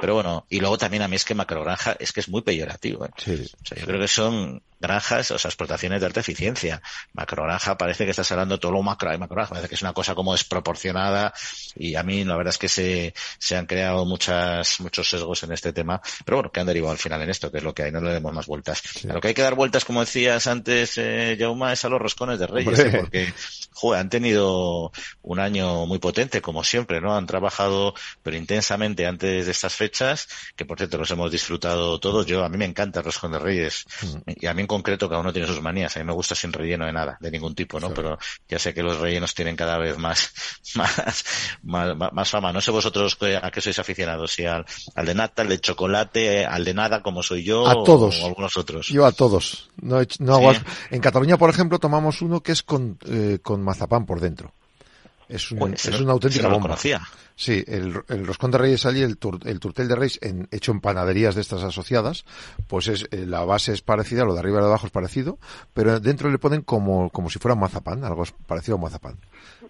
Pero bueno, y luego también a mí es que macrogranja es que es muy peyorativo, ¿eh? Sí. O sea, yo creo que son granjas, o sea, explotaciones de alta eficiencia. Macrogranja parece que estás hablando todo lo macro de macrogranja, parece que es una cosa como desproporcionada y a mí la verdad es que se, se han creado muchas, muchos sesgos en este tema, pero bueno, que han derivado al final en esto, que es lo que hay, no le demos más vueltas. Sí. A lo que hay que dar vueltas, como decías antes, eh, Jauma, es a los roscones de Reyes, ¿eh? porque joder, han tenido un año muy potente, como siempre, ¿no? Han trabajado, pero intensamente antes de estas fechas, que por cierto los hemos disfrutado todos. Yo, a mí me encanta el roscón de Reyes, mm. y a mí en concreto cada uno tiene sus manías. A mí me gusta sin relleno de nada, de ningún tipo, ¿no? Pero ya sé que los rellenos tienen cada vez más, (laughs) más, más, más fama. No sé vosotros a qué sois aficionados, si al, al de nata, al de chocolate, al de nada, como soy yo, a todos. o algunos otros. Yo a todos. No, no hago... En Cataluña, por ejemplo, tomamos uno que es con, eh, con mazapán por dentro. Es, un, Pues, es una auténtica bomba. conocía. Sí, el, el roscón de reyes allí, el, tur- el turtel de reyes en, hecho en panaderías de estas asociadas, pues es eh, la base es parecida, lo de arriba y lo de abajo es parecido, pero dentro le ponen como, como si fuera mazapán, algo parecido a mazapán.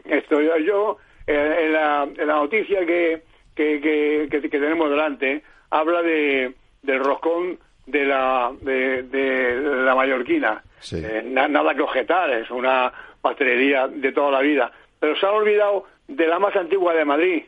Esto, yo, yo, eh, en, la, en la noticia que, que, que, que- que tenemos delante, habla de del roscón de la, de, de la mallorquina. Sí. Eh, na- nada que objetar, es una pastelería de toda la vida. Pero se han olvidado de la más antigua de Madrid,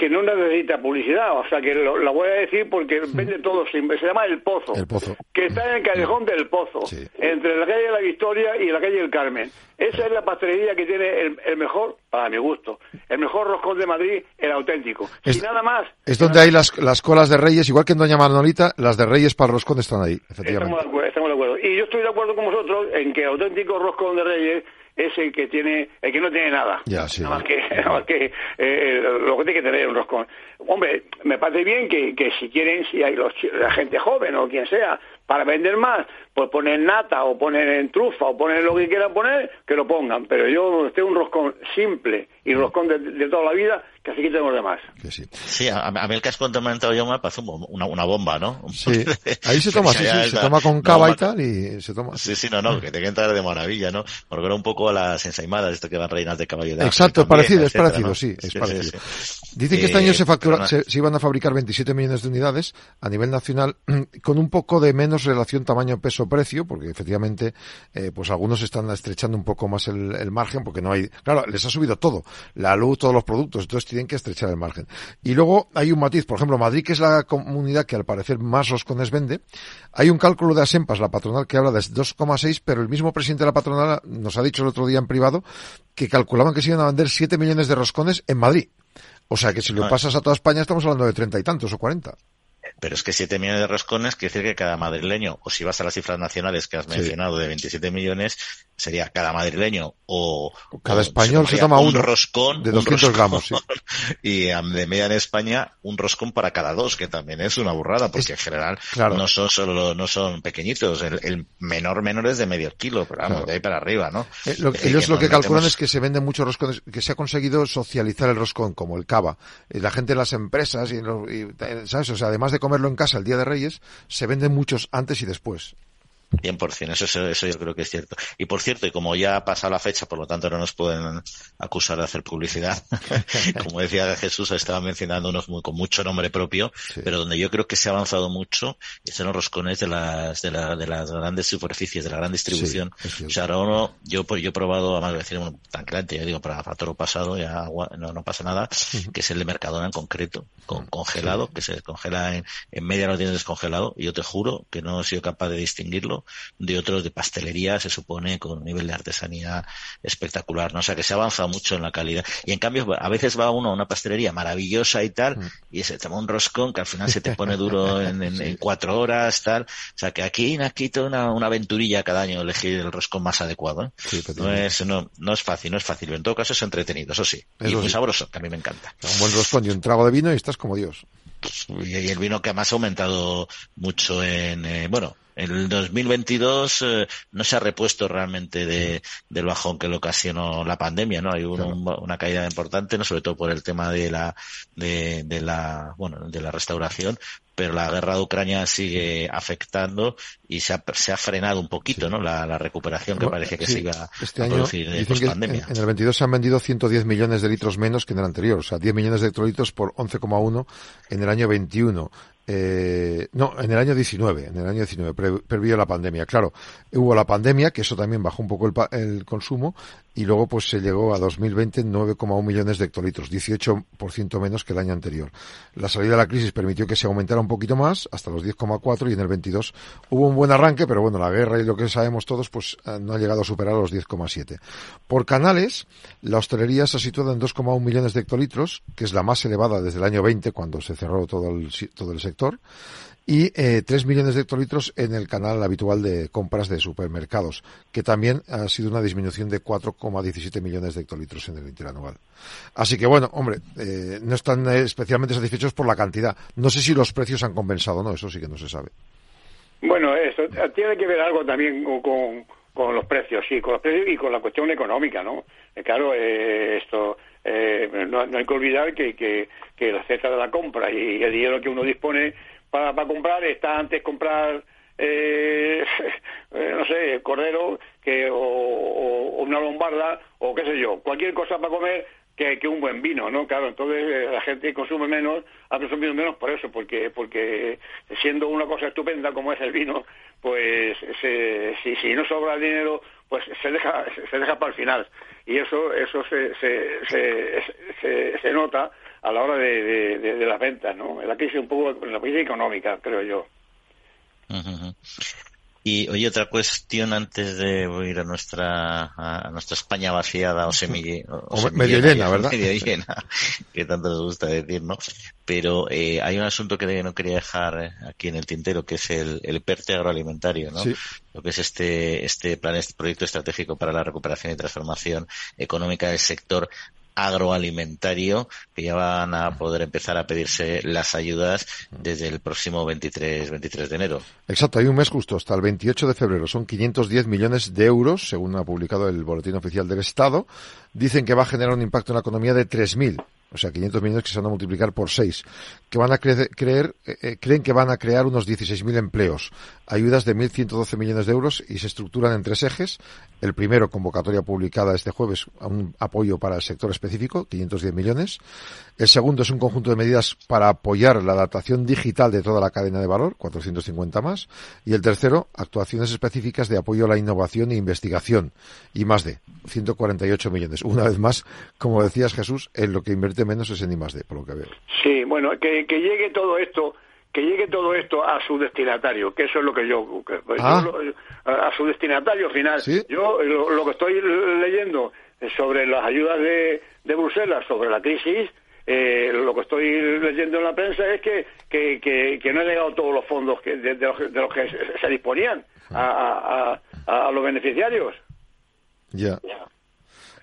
que no necesita publicidad, o sea que lo, la voy a decir porque vende todo, se, llama El Pozo El pozo. que está en el callejón del Pozo, Sí. entre la calle de la Victoria y la calle del Carmen. Esa es la pastelería que tiene el, el mejor, para mi gusto, el mejor roscón de Madrid, el auténtico. Es- y nada más. Es donde hay las, las colas de reyes, igual que en Doña Manolita, las de reyes para el roscón están ahí, Estamos efectivamente. de, acuerdo, estamos de acuerdo. Y yo estoy de acuerdo con vosotros en que el auténtico roscón de Reyes es el que tiene, el que no tiene nada. Ya, sí. Nada más que, (laughs) nada más que eh, lo que tiene que tener un roscón. Hombre, me parece bien que, que si quieren, si hay los, la gente joven o quien sea, para vender más, pues ponen nata o ponen en trufa o ponen lo que quieran poner, que lo pongan. Pero yo tengo un roscón simple y roscón de, de toda la vida, que así que tengo los demás. Que sí. Sí, a, a mí el que has comentado yo me parece una, una bomba, ¿no? Sí, (laughs) ahí se (laughs) toma, sí, sí, se toma con cava y tal y se toma. Sí, sí, no, no, que te que entrar de maravilla, ¿no? Porque era un poco a las ensaimadas, esto que van reinas de caballo de Exacto, también, parecido, es parecido, ¿no? sí, es sí, parecido. sí. Dicen que este Eh, año se, factura- se iban a fabricar 27 millones de unidades a nivel nacional, (clears throat) con un poco de menos relación tamaño-peso-precio, porque efectivamente, eh, pues algunos están estrechando un poco más el, el margen, porque no hay, claro, les ha subido todo, la luz, todos los productos, entonces tienen que estrechar el margen. Y luego hay un matiz, por ejemplo, Madrid, que es la comunidad que al parecer más roscones vende, hay un cálculo de Asempas, la patronal, que habla de 2,6, pero el mismo presidente de la patronal nos ha dicho el otro día en privado que calculaban que se iban a vender 7 millones de roscones en Madrid. O sea que si lo Ah. pasas a toda España estamos hablando de treinta y tantos o cuarenta. Pero es que 7 millones de roscones quiere decir que cada madrileño, o si vas a las cifras nacionales que has Sí. mencionado de 27 millones, sería cada madrileño o... Cada español se toma un uno roscón de un 200 roscón, gramos, sí. (laughs) Y de media en España, un roscón para cada dos, que también es una burrada, porque en general claro. no son solo, no son pequeñitos. El, el menor menor es de medio kilo, pero vamos, Claro. de ahí para arriba, ¿no? Eh, lo- ellos lo que calculan metemos- es que se venden muchos roscones, que se ha conseguido socializar el roscón, como el cava. Eh, La gente en las empresas y, y, eh, ¿sabes? O sea, además de comerlo en casa el día de Reyes, se venden muchos antes y después. 100%, eso, eso, eso yo creo que es cierto. Y por cierto, y como ya ha pasado la fecha, por lo tanto no nos pueden acusar de hacer publicidad, (laughs) como decía Jesús, estaba mencionando unos muy, con mucho nombre propio, Sí. pero donde yo creo que se ha avanzado mucho es en los roscones de las, de, la, de las grandes superficies, de la gran distribución. Sí, o sea, ahora uno, yo, pues, yo he probado, además decir un tan grande, ya digo, para, para toro pasado, ya no, no pasa nada, que es el de Mercadona en concreto, con congelado, que se congela en, en media lo tienes descongelado, y yo te juro que no he sido capaz de distinguirlo de otros de pastelería, se supone, con un nivel de artesanía espectacular, ¿no? O sea, que se ha avanzado mucho en la calidad. Y en cambio, a veces va uno a una pastelería maravillosa y tal, y se toma un roscón que al final se te pone (laughs) duro en, en- en cuatro horas, tal. O sea, que aquí, aquí toda una, una aventurilla cada año elegir el roscón más adecuado, ¿eh? Sí, pero No es, no, no es fácil, no es fácil. En todo caso es entretenido, eso sí. y muy sí. sabroso, que a mí me encanta. Un buen roscón y un trago de vino y estás como Dios. Y el vino que además ha aumentado mucho en, eh, bueno, en el 2022 eh, no se ha repuesto realmente de, del bajón que le ocasionó la pandemia, ¿no? Hay un- Claro. un- una caída importante, no sobre todo por el tema de la, de, de la, bueno, de la restauración, pero la guerra de Ucrania sigue afectando y se ha, se ha frenado un poquito, ¿no? La, la recuperación que Bueno, parece que sí, se iba este a año producir dicen que en, pospandemia. en el 22 se han vendido 110 millones de litros menos que en el anterior, o sea, 10 millones de hectolitros por 11,1 en el año 21. Eh, no, en el año 19, en el año 19, pre- previo a la pandemia. Claro, hubo la pandemia, que eso también bajó un poco el, el consumo, y luego pues se llegó a 2020 9,1 millones de hectolitros, 18% menos que el año anterior. La salida de la crisis permitió que se aumentara un poquito más, hasta los 10,4, y en el 22 hubo un buen arranque, pero bueno, la guerra y lo que sabemos todos, pues eh, no ha llegado a superar los 10,7. Por canales, la hostelería se ha situado en 2,1 millones de hectolitros, que es la más elevada desde el año 20, cuando se cerró todo el, todo el sector. Y eh, 3 millones de hectolitros en el canal habitual de compras de supermercados, que también ha sido una disminución de 4,17 millones de hectolitros en el interanual. Así que bueno, hombre, eh, no están especialmente satisfechos por la cantidad. No sé si los precios han compensado no, eso sí que no se sabe. Bueno, eso tiene que ver algo también con, con, los precios, sí, con los precios y con la cuestión económica, ¿no? Eh, claro, eh, esto eh, no, hay que olvidar que, que la cesta de la compra y el dinero que uno dispone para, para comprar está antes comprar eh, (laughs) no sé, cordero que, o, una lombarda o qué sé yo, cualquier cosa para comer que, un buen vino, ¿no? Claro, entonces eh, la gente consume menos, ha consumido menos por eso, porque porque siendo una cosa estupenda como es el vino, pues si, si no sobra dinero, pues se deja (laughs) se deja para el final y eso eso se se, se, se, nota a la hora de, de, las ventas, ¿no? La crisis un poco, la crisis económica, creo yo. Y oye, otra cuestión antes de ir a nuestra a nuestra España vaciada o, semi, o, (laughs) medio llena, (laughs) ¿verdad? Medio llena, (laughs) que tanto nos gusta decir, ¿no? Pero eh, hay un asunto que no quería dejar eh, aquí en el tintero, que es el, el PERTE agroalimentario, ¿no? Lo que es este, este plan, este proyecto estratégico para la recuperación y transformación económica del sector agroalimentario que ya van a poder empezar a pedirse las ayudas desde el próximo 23, 23 de enero. Exacto, hay un mes justo, hasta el 28 de febrero. Son 510 millones de euros, según ha publicado el Boletín Oficial del Estado. Dicen que va a generar un impacto en la economía de 3.000 o sea, 500 millones que se van a multiplicar por 6, que van a creer, eh, eh, creen que van a crear unos 16.000 empleos, ayudas de 1.112 millones de euros y se estructuran en tres ejes. El primero, convocatoria publicada este jueves, un apoyo para el sector específico, 510 millones. El segundo es un conjunto de medidas para apoyar la adaptación digital de toda la cadena de valor, 450 más. Y el tercero, actuaciones específicas de apoyo a la innovación e investigación, y más de 148 millones. Una vez más, como decías Jesús, en lo que invierte menos es en I más D, por lo que veo. Sí, bueno, que, que llegue todo esto que llegue todo esto a su destinatario, que eso es lo que yo, ah. a su destinatario final. Yo lo, que estoy leyendo sobre las ayudas de, de Bruselas, sobre la crisis, eh, lo que estoy leyendo en la prensa es que, que, que, no han llegado todos los fondos que, de, los, que se disponían a, a, a, los beneficiarios. Ya.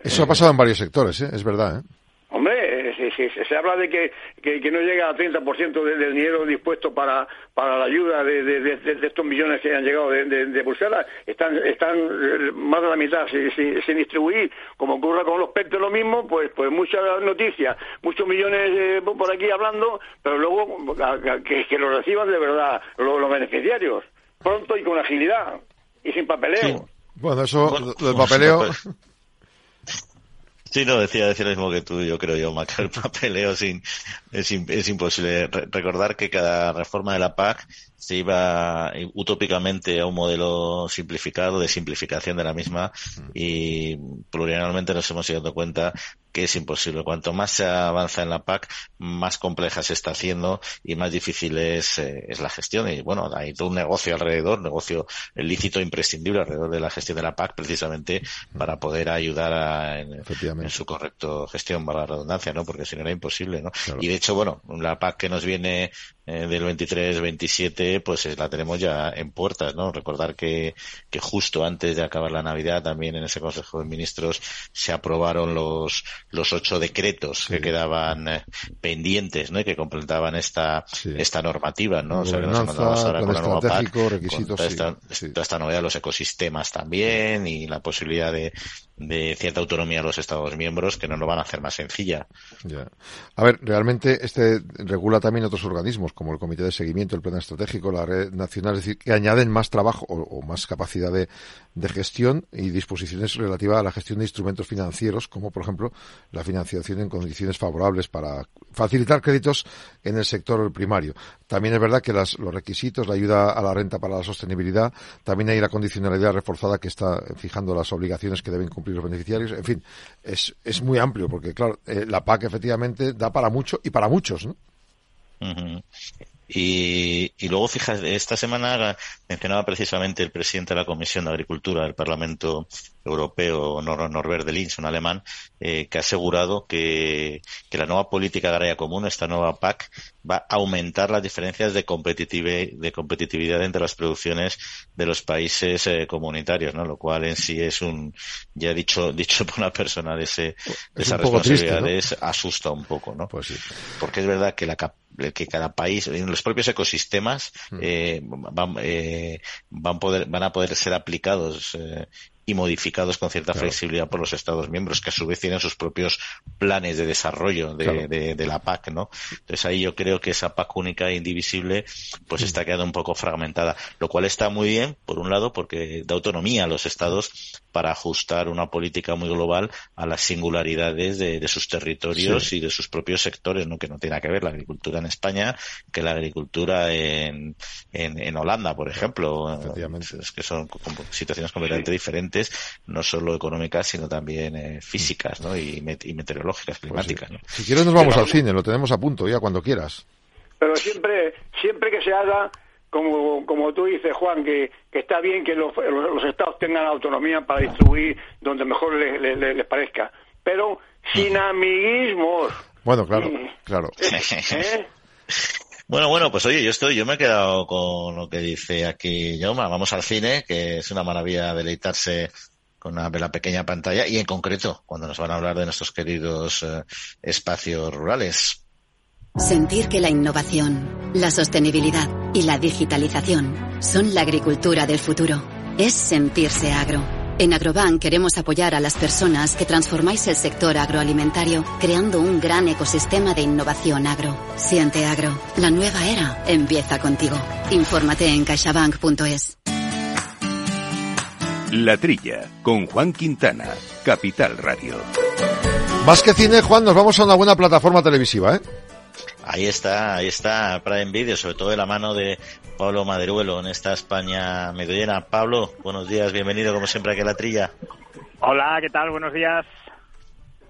Eso ha pasado en varios sectores, ¿eh? es verdad. ¿eh? Hombre, si, se habla de que, que, no llega al 30% del dinero dispuesto para, para la ayuda de, de, estos millones que han llegado de, de, Bruselas, están, están eh, más de la mitad sin, distribuir, como ocurre con los PERTE lo mismo, pues, pues muchas noticias, muchos millones eh, por aquí hablando, pero luego que, que lo reciban de verdad los, beneficiarios, pronto y con agilidad y sin papeleo. Bueno, eso, el papeleo... Sí, no, decía, decía lo mismo que tú, yo creo yo, marcar el papeleo sin, es, es imposible. recordar que cada reforma de la PAC se iba utópicamente a un modelo simplificado, de simplificación de la misma, y plurianualmente nos hemos ido dando cuenta que es imposible. Cuanto más se avanza en la PAC, más compleja se está haciendo y más difícil es, eh, es la gestión. Y bueno, hay todo un negocio alrededor, negocio lícito imprescindible alrededor de la gestión de la PAC, precisamente para poder ayudar a, en, su correcto gestión, para la redundancia, ¿no? Porque si no era imposible, ¿no? Y de hecho, bueno, la PAC que nos viene eh, del 23-27, pues eh, la tenemos ya en puertas, ¿no? Recordar que, que justo antes de acabar la Navidad, también en ese Consejo de Ministros se aprobaron los, los ocho decretos que quedaban eh, pendientes, ¿no? Y que completaban esta, esta normativa, ¿no? O sea, que nos encontramos ahora con la nueva PAC, requisitos, toda, esta, toda esta novedad, los ecosistemas también y la posibilidad de, de cierta autonomía a los Estados miembros que no lo van a hacer más sencilla. Ya. A ver, realmente este regula también otros organismos como el Comité de Seguimiento, el Plan Estratégico, la Red Nacional, es decir, que añaden más trabajo o, más capacidad de, de, gestión y disposiciones relativas a la gestión de instrumentos financieros, como por ejemplo la financiación en condiciones favorables para facilitar créditos en el sector primario. También es verdad que las, los requisitos, la ayuda a la renta para la sostenibilidad, también hay la condicionalidad reforzada que está fijando las obligaciones que deben cumplir los beneficiarios. En fin, es, muy amplio porque, claro, eh, la PAC efectivamente da para mucho y para muchos, ¿no? Y, y luego, fíjate, esta semana mencionaba precisamente el presidente de la Comisión de Agricultura del Parlamento europeo Norbert de Linz, un alemán, eh, que ha asegurado que, que la nueva política agraria común, esta nueva PAC, va a aumentar las diferencias de, de competitividad entre las producciones de los países eh, comunitarios, ¿no? Lo cual en sí es un, ya dicho, (laughs) dicho por una persona de, ese, de esas responsabilidades, asusta un poco, ¿no? Pues sí. Porque es verdad que la que cada país, en los propios ecosistemas, mm. eh, van, eh, van, poder, van a poder ser aplicados eh, y modificados con cierta flexibilidad por los Estados miembros, que a su vez tienen sus propios planes de desarrollo de, de, la PAC, ¿no? Entonces ahí yo creo que esa PAC única e indivisible, pues está quedando un poco fragmentada, lo cual está muy bien, por un lado, porque da autonomía a los Estados para ajustar una política muy global a las singularidades de, sus territorios y de sus propios sectores, ¿no? Que no tiene nada que ver la agricultura en España que la agricultura en, en, Holanda, por ejemplo. Es que son situaciones completamente diferentes no solo económicas, sino también eh, físicas ¿no? y, meteorológicas, pues climáticas. Si quieres nos vamos al cine, lo tenemos a punto ya cuando quieras. Pero siempre, siempre que se haga, como, como tú dices, Juan, que, que está bien que los, los, estados tengan autonomía para distribuir donde mejor les, les, parezca, pero sin amiguismos. Bueno, claro, claro. (laughs) ¿Eh? Bueno, bueno, pues oye, yo estoy, yo me he quedado con lo que dice aquí Yoma. Vamos al cine, que es una maravilla deleitarse con una, la pequeña pantalla y en concreto cuando nos van a hablar de nuestros queridos eh, espacios rurales. Sentir que la innovación, la sostenibilidad y la digitalización son la agricultura del futuro es sentirse agro. En Agrobank queremos apoyar a las personas que transformáis el sector agroalimentario creando un gran ecosistema de innovación agro. Siente agro. La nueva era empieza contigo. Infórmate en caixabank.es. La Trilla, con Juan Quintana, Capital Radio. Más que cine, Juan, nos vamos a una buena plataforma televisiva, ¿eh? Ahí está, ahí está Prime Video, sobre todo de la mano de Pablo Maderuelo en esta España medio llena. Pablo, buenos días, bienvenido como siempre aquí a la trilla. Hola, ¿qué tal? Buenos días.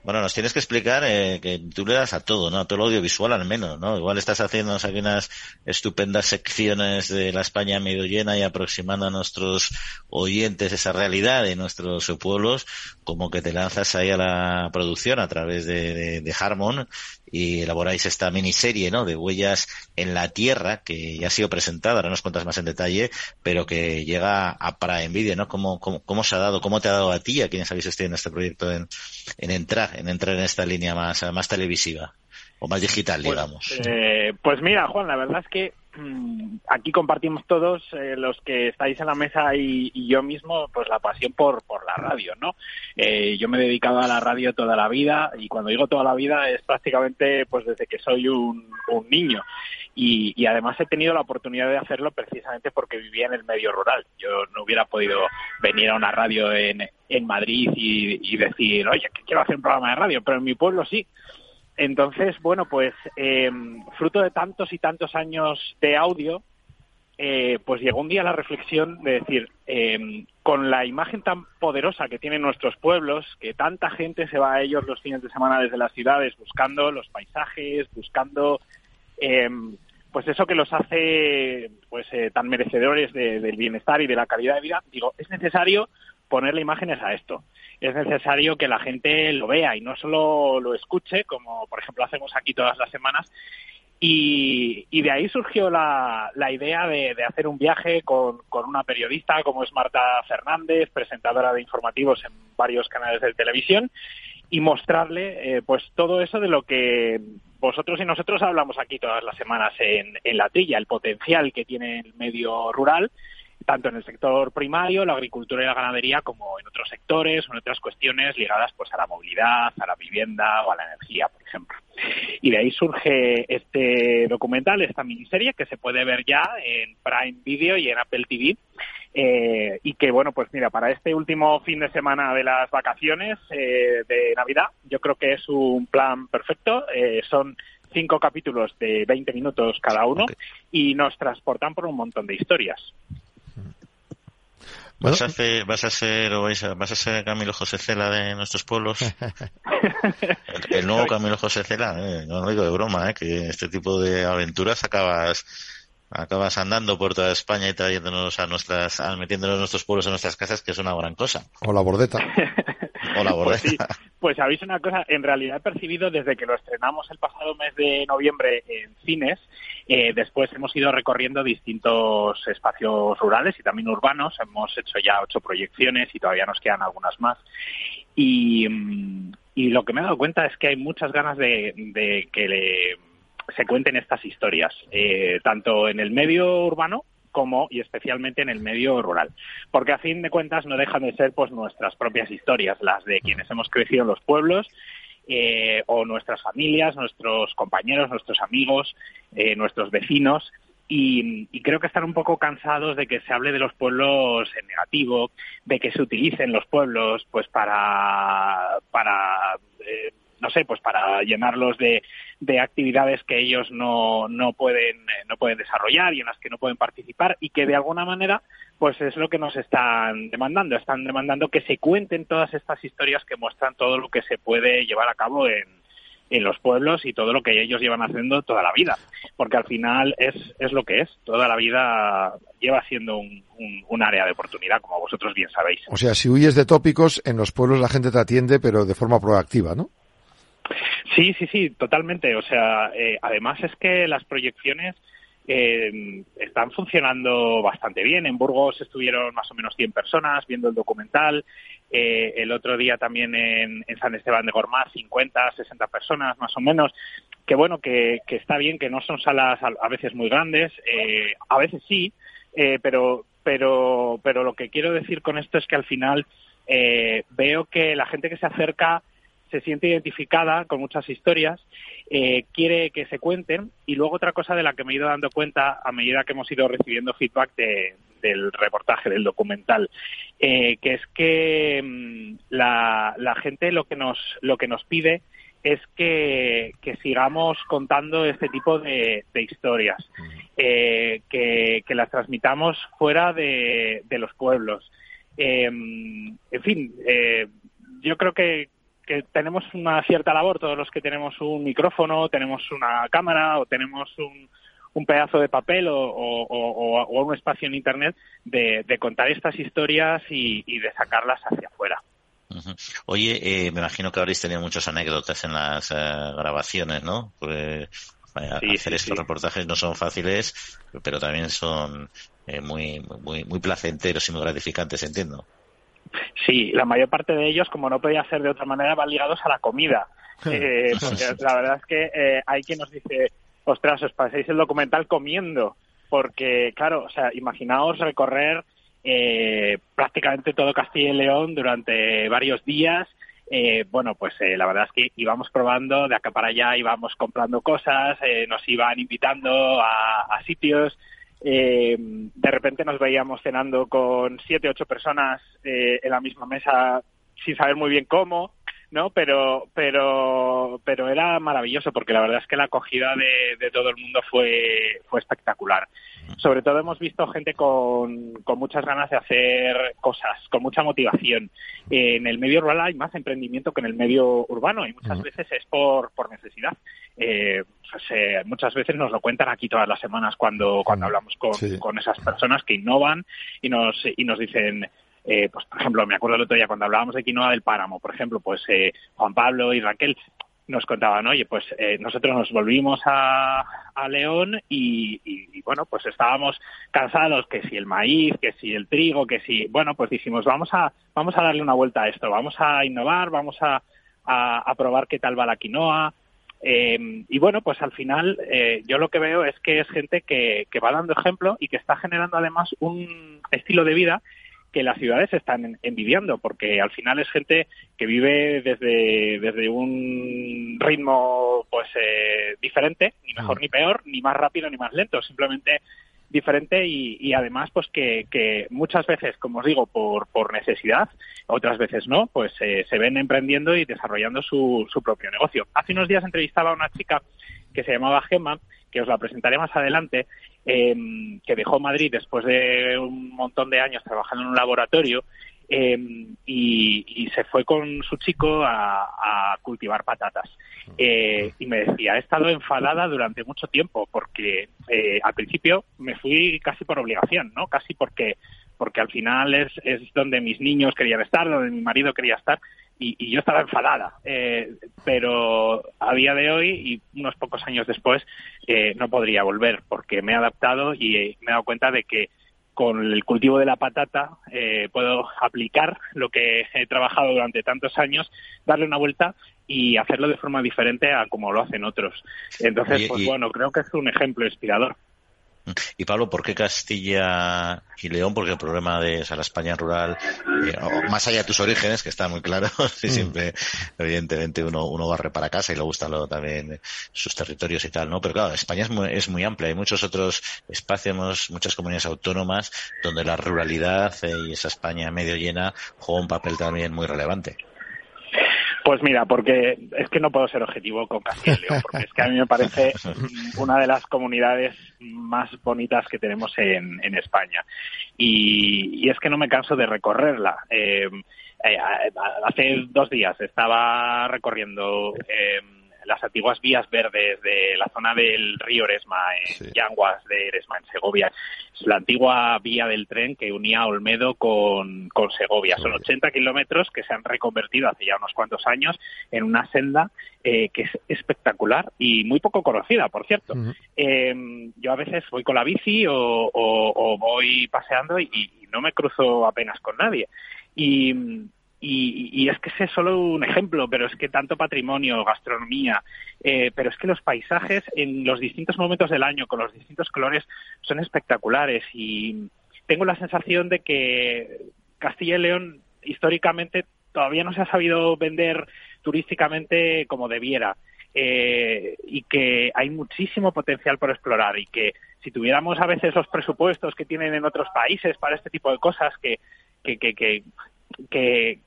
Bueno, nos tienes que explicar eh, que tú le das a todo, ¿no? A todo lo audiovisual al menos, ¿no? Igual estás haciendo aquí unas estupendas secciones de la España medio llena y aproximando a nuestros oyentes esa realidad de nuestros pueblos, como que te lanzas ahí a la producción a través de, de Harmon y elaboráis esta miniserie, ¿no? De huellas en la tierra, que ya ha sido presentada, ahora nos cuentas más en detalle, pero que llega a para Envidia, ¿no? ¿Cómo, cómo, cómo se ha dado, cómo te ha dado a ti, a quienes habéis estado en este proyecto, en, en entrar, en entrar en esta línea más, más televisiva? o más digital, pues, digamos. Eh, pues mira, Juan, la verdad es que (clears throat) aquí compartimos todos eh, los que estáis en la mesa y, yo mismo, pues la pasión por, por la radio, ¿no? Eh, yo me he dedicado a la radio toda la vida y cuando digo toda la vida es prácticamente pues desde que soy un, niño. Y, además he tenido la oportunidad de hacerlo precisamente porque vivía en el medio rural. Yo no hubiera podido venir a una radio en, en Madrid y, y decir, oye, que quiero hacer un programa de radio, pero en mi pueblo sí. Entonces, bueno, pues eh, fruto de tantos y tantos años de audio, eh, pues llegó un día la reflexión de decir, eh, con la imagen tan poderosa que tienen nuestros pueblos, que tanta gente se va a ellos los fines de semana desde las ciudades buscando los paisajes, buscando pues eso que los hace pues tan merecedores del bienestar y de la calidad de vida, digo, es necesario ponerle imágenes a esto es necesario que la gente lo vea y no solo lo escuche, como por ejemplo hacemos aquí todas las semanas. Y, de ahí surgió la, la idea de, hacer un viaje con, con, una periodista como es Marta Fernández, presentadora de informativos en varios canales de televisión, y mostrarle eh, pues todo eso de lo que vosotros y nosotros hablamos aquí todas las semanas en, en la trilla, el potencial que tiene el medio rural tanto en el sector primario, la agricultura y la ganadería, como en otros sectores o en otras cuestiones ligadas pues a la movilidad, a la vivienda o a la energía, por ejemplo. Y de ahí surge este documental, esta miniserie, que se puede ver ya en Prime Video y en Apple TV. Eh, y que, bueno, pues mira, para este último fin de semana de las vacaciones eh, de Navidad, yo creo que es un plan perfecto. Eh, son cinco capítulos de 20 minutos cada uno y nos transportan por un montón de historias. ¿Vas, a hacer, ¿Vas a ser o vas a, ser Camilo José Cela de nuestros pueblos? (laughs) el, nuevo Camilo José Cela, eh, no lo digo de broma, eh, que este tipo de aventuras acabas acabas andando por toda España y trayéndonos a nuestras, metiéndonos a nuestros pueblos, a nuestras casas, que es una gran cosa. O la bordeta. (laughs) (laughs) Pues, sí. bordeta. (laughs) pues sabéis una cosa, en realidad he percibido desde que lo estrenamos el pasado mes de noviembre en cines, eh, después hemos ido recorriendo distintos espacios rurales y también urbanos, hemos hecho ya ocho proyecciones y todavía nos quedan algunas más. Y, mm, y lo que me he dado cuenta es que hay muchas ganas de, de que le- se cuenten estas historias, eh, tanto en el medio urbano como y especialmente en el medio rural, porque a fin de cuentas no dejan de ser pues nuestras propias historias, las de quienes hemos crecido en los pueblos eh, o nuestras familias, nuestros compañeros, nuestros amigos, eh, nuestros vecinos. Y, creo que están un poco cansados de que se hable de los pueblos en negativo, de que se utilicen los pueblos pues para, para eh, no sé, pues para llenarlos de, de actividades que ellos no, no pueden eh, no pueden desarrollar y en las que no pueden participar y que de alguna manera pues es lo que nos están demandando. Están demandando que se cuenten todas estas historias que muestran todo lo que se puede llevar a cabo en, en los pueblos y todo lo que ellos llevan haciendo toda la vida. Porque al final es, es lo que es. Toda la vida lleva siendo un, un, un área de oportunidad como vosotros bien sabéis. O sea, si huyes de tópicos, en los pueblos la gente te atiende, pero de forma proactiva, ¿no? Sí, sí, sí, totalmente. O sea, eh, además es que las proyecciones eh, están funcionando bastante bien. En Burgos estuvieron más o menos 100 personas viendo el documental. Eh, el otro día también en, en San Esteban de Gormaz 50, 60 personas más o menos. Que bueno, que, que está bien, que no son salas a, a veces muy grandes, eh, a veces sí, eh, pero, pero, pero lo que quiero decir con esto es que al final eh, veo que la gente que se acerca se siente identificada con muchas historias, eh, quiere que se cuenten y luego otra cosa de la que me he ido dando cuenta a medida que hemos ido recibiendo feedback de, del reportaje, del documental, eh, que es que mmm, la, la gente lo que nos, lo que nos pide es que, sigamos contando este tipo de, historias, eh, que, que, las transmitamos fuera de, de los pueblos. Eh, en fin, eh, yo creo que, que tenemos una cierta labor, todos los que tenemos un micrófono, tenemos una cámara o tenemos un, un pedazo de papel o, o, o, o, un espacio en Internet de, de contar estas historias y, y, de sacarlas hacia afuera. Uh -huh. Oye, eh, me imagino que habréis tenido muchas anécdotas en las uh, grabaciones, ¿no? Pues, sí, hacer sí, estos sí. reportajes no son fáciles, pero también son eh, muy, muy, muy placenteros y muy gratificantes, entiendo. Sí, la mayor parte de ellos, como no podía ser de otra manera, van ligados a la comida. Eh, porque la verdad es que eh, hay quien nos dice, ostras, os paséis el documental comiendo. Porque, claro, o sea, imaginaos recorrer eh, prácticamente todo Castilla y León durante varios días. Eh, bueno, pues eh, la verdad es que íbamos probando de acá para allá, íbamos comprando cosas, eh, nos iban invitando a, a sitios. Eh, de repente nos veíamos cenando con siete, ocho personas eh, en la misma mesa sin saber muy bien cómo, ¿no? Pero, pero, pero era maravilloso porque la verdad es que la acogida de, de todo el mundo fue, fue espectacular. Sobre todo hemos visto gente con, con muchas ganas de hacer cosas, con mucha motivación. En el medio rural hay más emprendimiento que en el medio urbano y muchas uh -huh. veces es por, por necesidad. Eh, pues, eh, muchas veces nos lo cuentan aquí todas las semanas cuando, cuando hablamos con, sí. con esas personas que innovan y nos, y nos dicen, eh, pues por ejemplo, me acuerdo el otro día cuando hablábamos de quinoa del páramo, por ejemplo, pues eh, Juan Pablo y Raquel nos contaban, oye, pues eh, nosotros nos volvimos a, a León y, y, bueno, pues estábamos cansados, que si el maíz, que si el trigo, que si, bueno, pues dijimos, vamos a, vamos a darle una vuelta a esto, vamos a innovar, vamos a, a, a probar qué tal va la quinoa. Eh, y bueno, pues al final eh, yo lo que veo es que es gente que, que va dando ejemplo y que está generando además un estilo de vida que las ciudades están envidiando, porque al final es gente que vive desde, desde un ritmo pues eh, diferente, ni mejor ni peor, ni más rápido ni más lento, simplemente diferente y, y además pues que, que, muchas veces, como os digo, por, por necesidad, otras veces no, pues eh, se ven emprendiendo y desarrollando su, su propio negocio. Hace unos días entrevistaba a una chica que se llamaba Gemma, que os la presentaré más adelante, eh, que dejó Madrid después de un montón de años trabajando en un laboratorio em, y, se fue con su chico a, cultivar patatas. Eh, y me decía, he estado enfadada durante mucho tiempo porque eh, al principio me fui casi por obligación, ¿no? Casi porque porque al final es, es donde mis niños querían estar, donde mi marido quería estar, y, yo estaba enfadada. Eh, pero a día de hoy y unos pocos años después eh, no podría volver porque me he adaptado y me he dado cuenta de que con el cultivo de la patata eh, puedo aplicar lo que he trabajado durante tantos años, darle una vuelta y hacerlo de forma diferente a como lo hacen otros. Entonces, pues bueno, creo que es un ejemplo inspirador. Y Pablo, ¿por qué Castilla y León? Porque el problema de la España rural, eh, más allá de tus orígenes, que está muy claro, (laughs) y mm. siempre, evidentemente, uno, uno barre para casa y le gustan también sus territorios y tal, ¿no? Pero claro, España es muy, es muy amplia. Hay muchos otros espacios, muchas comunidades autónomas donde la ruralidad eh, y esa España medio llena juega un papel también muy relevante. Pues mira, porque es que no puedo ser objetivo con Castilla y León, porque es que a mí me parece (laughs) una de las comunidades más bonitas que tenemos en, España. Y, es que no me canso de recorrerla. Eh, eh, hace dos días estaba recorriendo eh, las antiguas vías verdes de la zona del río Eresma, en Yanguas de Eresma, en Segovia. Es la antigua vía del tren que unía Olmedo con, con Segovia. Son 80 kilómetros que se han reconvertido hace ya unos cuantos años en una senda eh, que es espectacular y muy poco conocida, por cierto. Em, yo a veces voy con la bici o, voy paseando y, y no me cruzo apenas con nadie. Y, y, es que ese es solo un ejemplo, pero es que tanto patrimonio, gastronomía, eh, pero es que los paisajes en los distintos momentos del año, con los distintos colores, son espectaculares y tengo la sensación de que Castilla y León históricamente todavía no se ha sabido vender turísticamente como debiera. Eh, y que hay muchísimo potencial por explorar y que si tuviéramos a veces los presupuestos que tienen en otros países para este tipo de cosas que, que, que, que, que,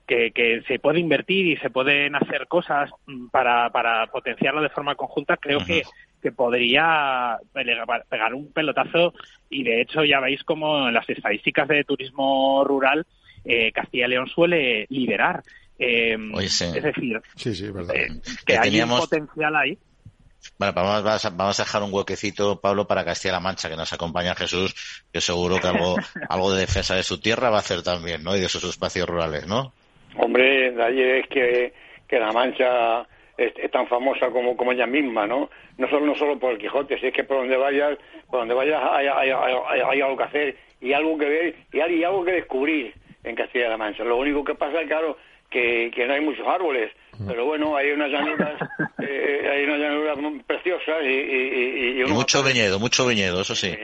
se puede invertir y se pueden hacer cosas para, para potenciarlo de forma conjunta, creo que, que podría pegar un pelotazo y de hecho ya veis como en las estadísticas de turismo rural eh, Castilla y León suele liderar. Eh, Es decir, eh, que, hay un potencial ahí. Bueno, vamos, vamos, a dejar un huequecito, Pablo, para Castilla-La Mancha, que nos acompaña Jesús, que seguro que algo, (laughs) algo de defensa de su tierra va a hacer también, ¿no? Y de sus espacios rurales, ¿no? Hombre, nadie es que, que La Mancha es, tan famosa como, como ella misma, ¿no? No solo, no solo por el Quijote, si es que por donde vayas, por donde vayas hay, hay, hay, algo que hacer y algo que ver y hay algo que descubrir en Castilla-La Mancha. Lo único que pasa, claro, que, que no hay muchos árboles, pero bueno, hay unas llanuras, (laughs) eh, hay unas llanuras preciosas y, y, mucho viñedo, mucho viñedo, eso sí.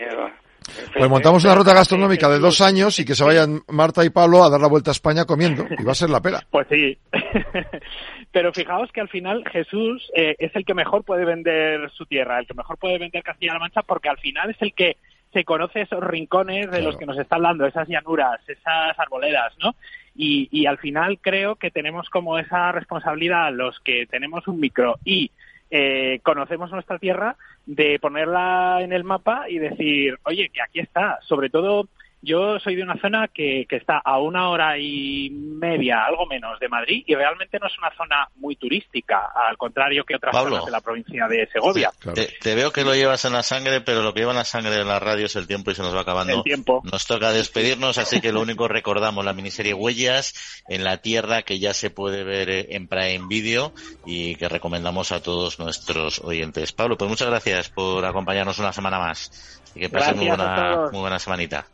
Pues montamos una ruta gastronómica de dos años y que se vayan Marta y Pablo a dar la vuelta a España comiendo y va a ser la pera. (laughs) Pues sí. (laughs) Pero fijaos que al final Jesús eh, es el que mejor puede vender su tierra, el que mejor puede vender Castilla-La Mancha, porque al final es el que se conoce esos rincones de los que nos está hablando, esas llanuras, esas arboledas, ¿no? Y, y al final creo que tenemos como esa responsabilidad los que tenemos un micro y eh, conocemos nuestra tierra de ponerla en el mapa y decir, oye, que aquí está, sobre todo yo soy de una zona que, que, está a una hora y media, algo menos, de Madrid y realmente no es una zona muy turística, al contrario que otras zonas de la provincia de Segovia. te, veo que lo llevas en la sangre, pero lo que lleva en la sangre de la radio es el tiempo y se nos va acabando. El tiempo. Nos toca despedirnos, así que lo único (laughs) recordamos la miniserie Huellas en la Tierra que ya se puede ver eh, en Prime Video y que recomendamos a todos nuestros oyentes. Pablo, pues muchas gracias por acompañarnos una semana más y que pasen muy buena, muy buena semanita.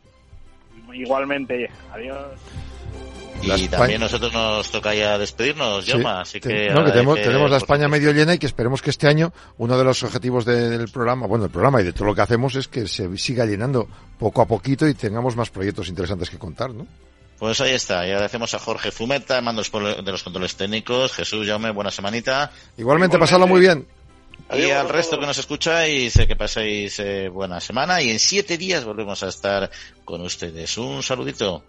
Igualmente, adiós. Y también nosotros nos toca ya despedirnos, Yoma, así que... No, que tenemos, la España medio llena y que esperemos que este año uno de los objetivos del programa, bueno, el programa y de todo lo que hacemos es que se siga llenando poco a poquito y tengamos más proyectos interesantes que contar, ¿no? Pues ahí está, y agradecemos a Jorge Fumeta, mandos de los controles técnicos, Jesús Jaume, buena semanita. Igualmente, pasadlo muy bien. Y al resto que nos escucháis, que paséis eh, buena semana y en siete días volvemos a estar con ustedes. Un saludito.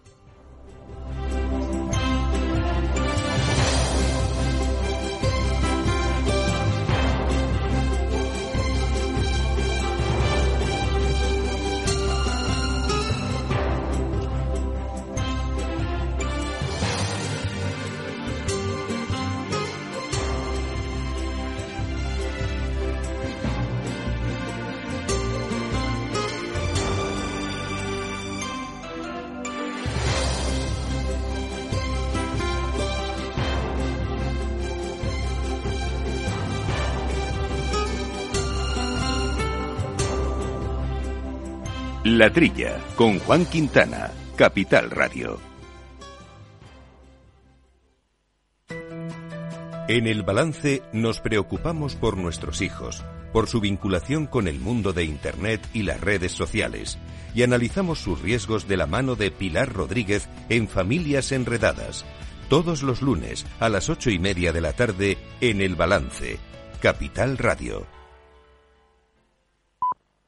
La Trilla, con Juan Quintana, Capital Radio. En el balance nos preocupamos por nuestros hijos, por su vinculación con el mundo de Internet y las redes sociales, y analizamos sus riesgos de la mano de Pilar Rodríguez en Familias Enredadas, todos los lunes a las ocho y media de la tarde en el balance, Capital Radio.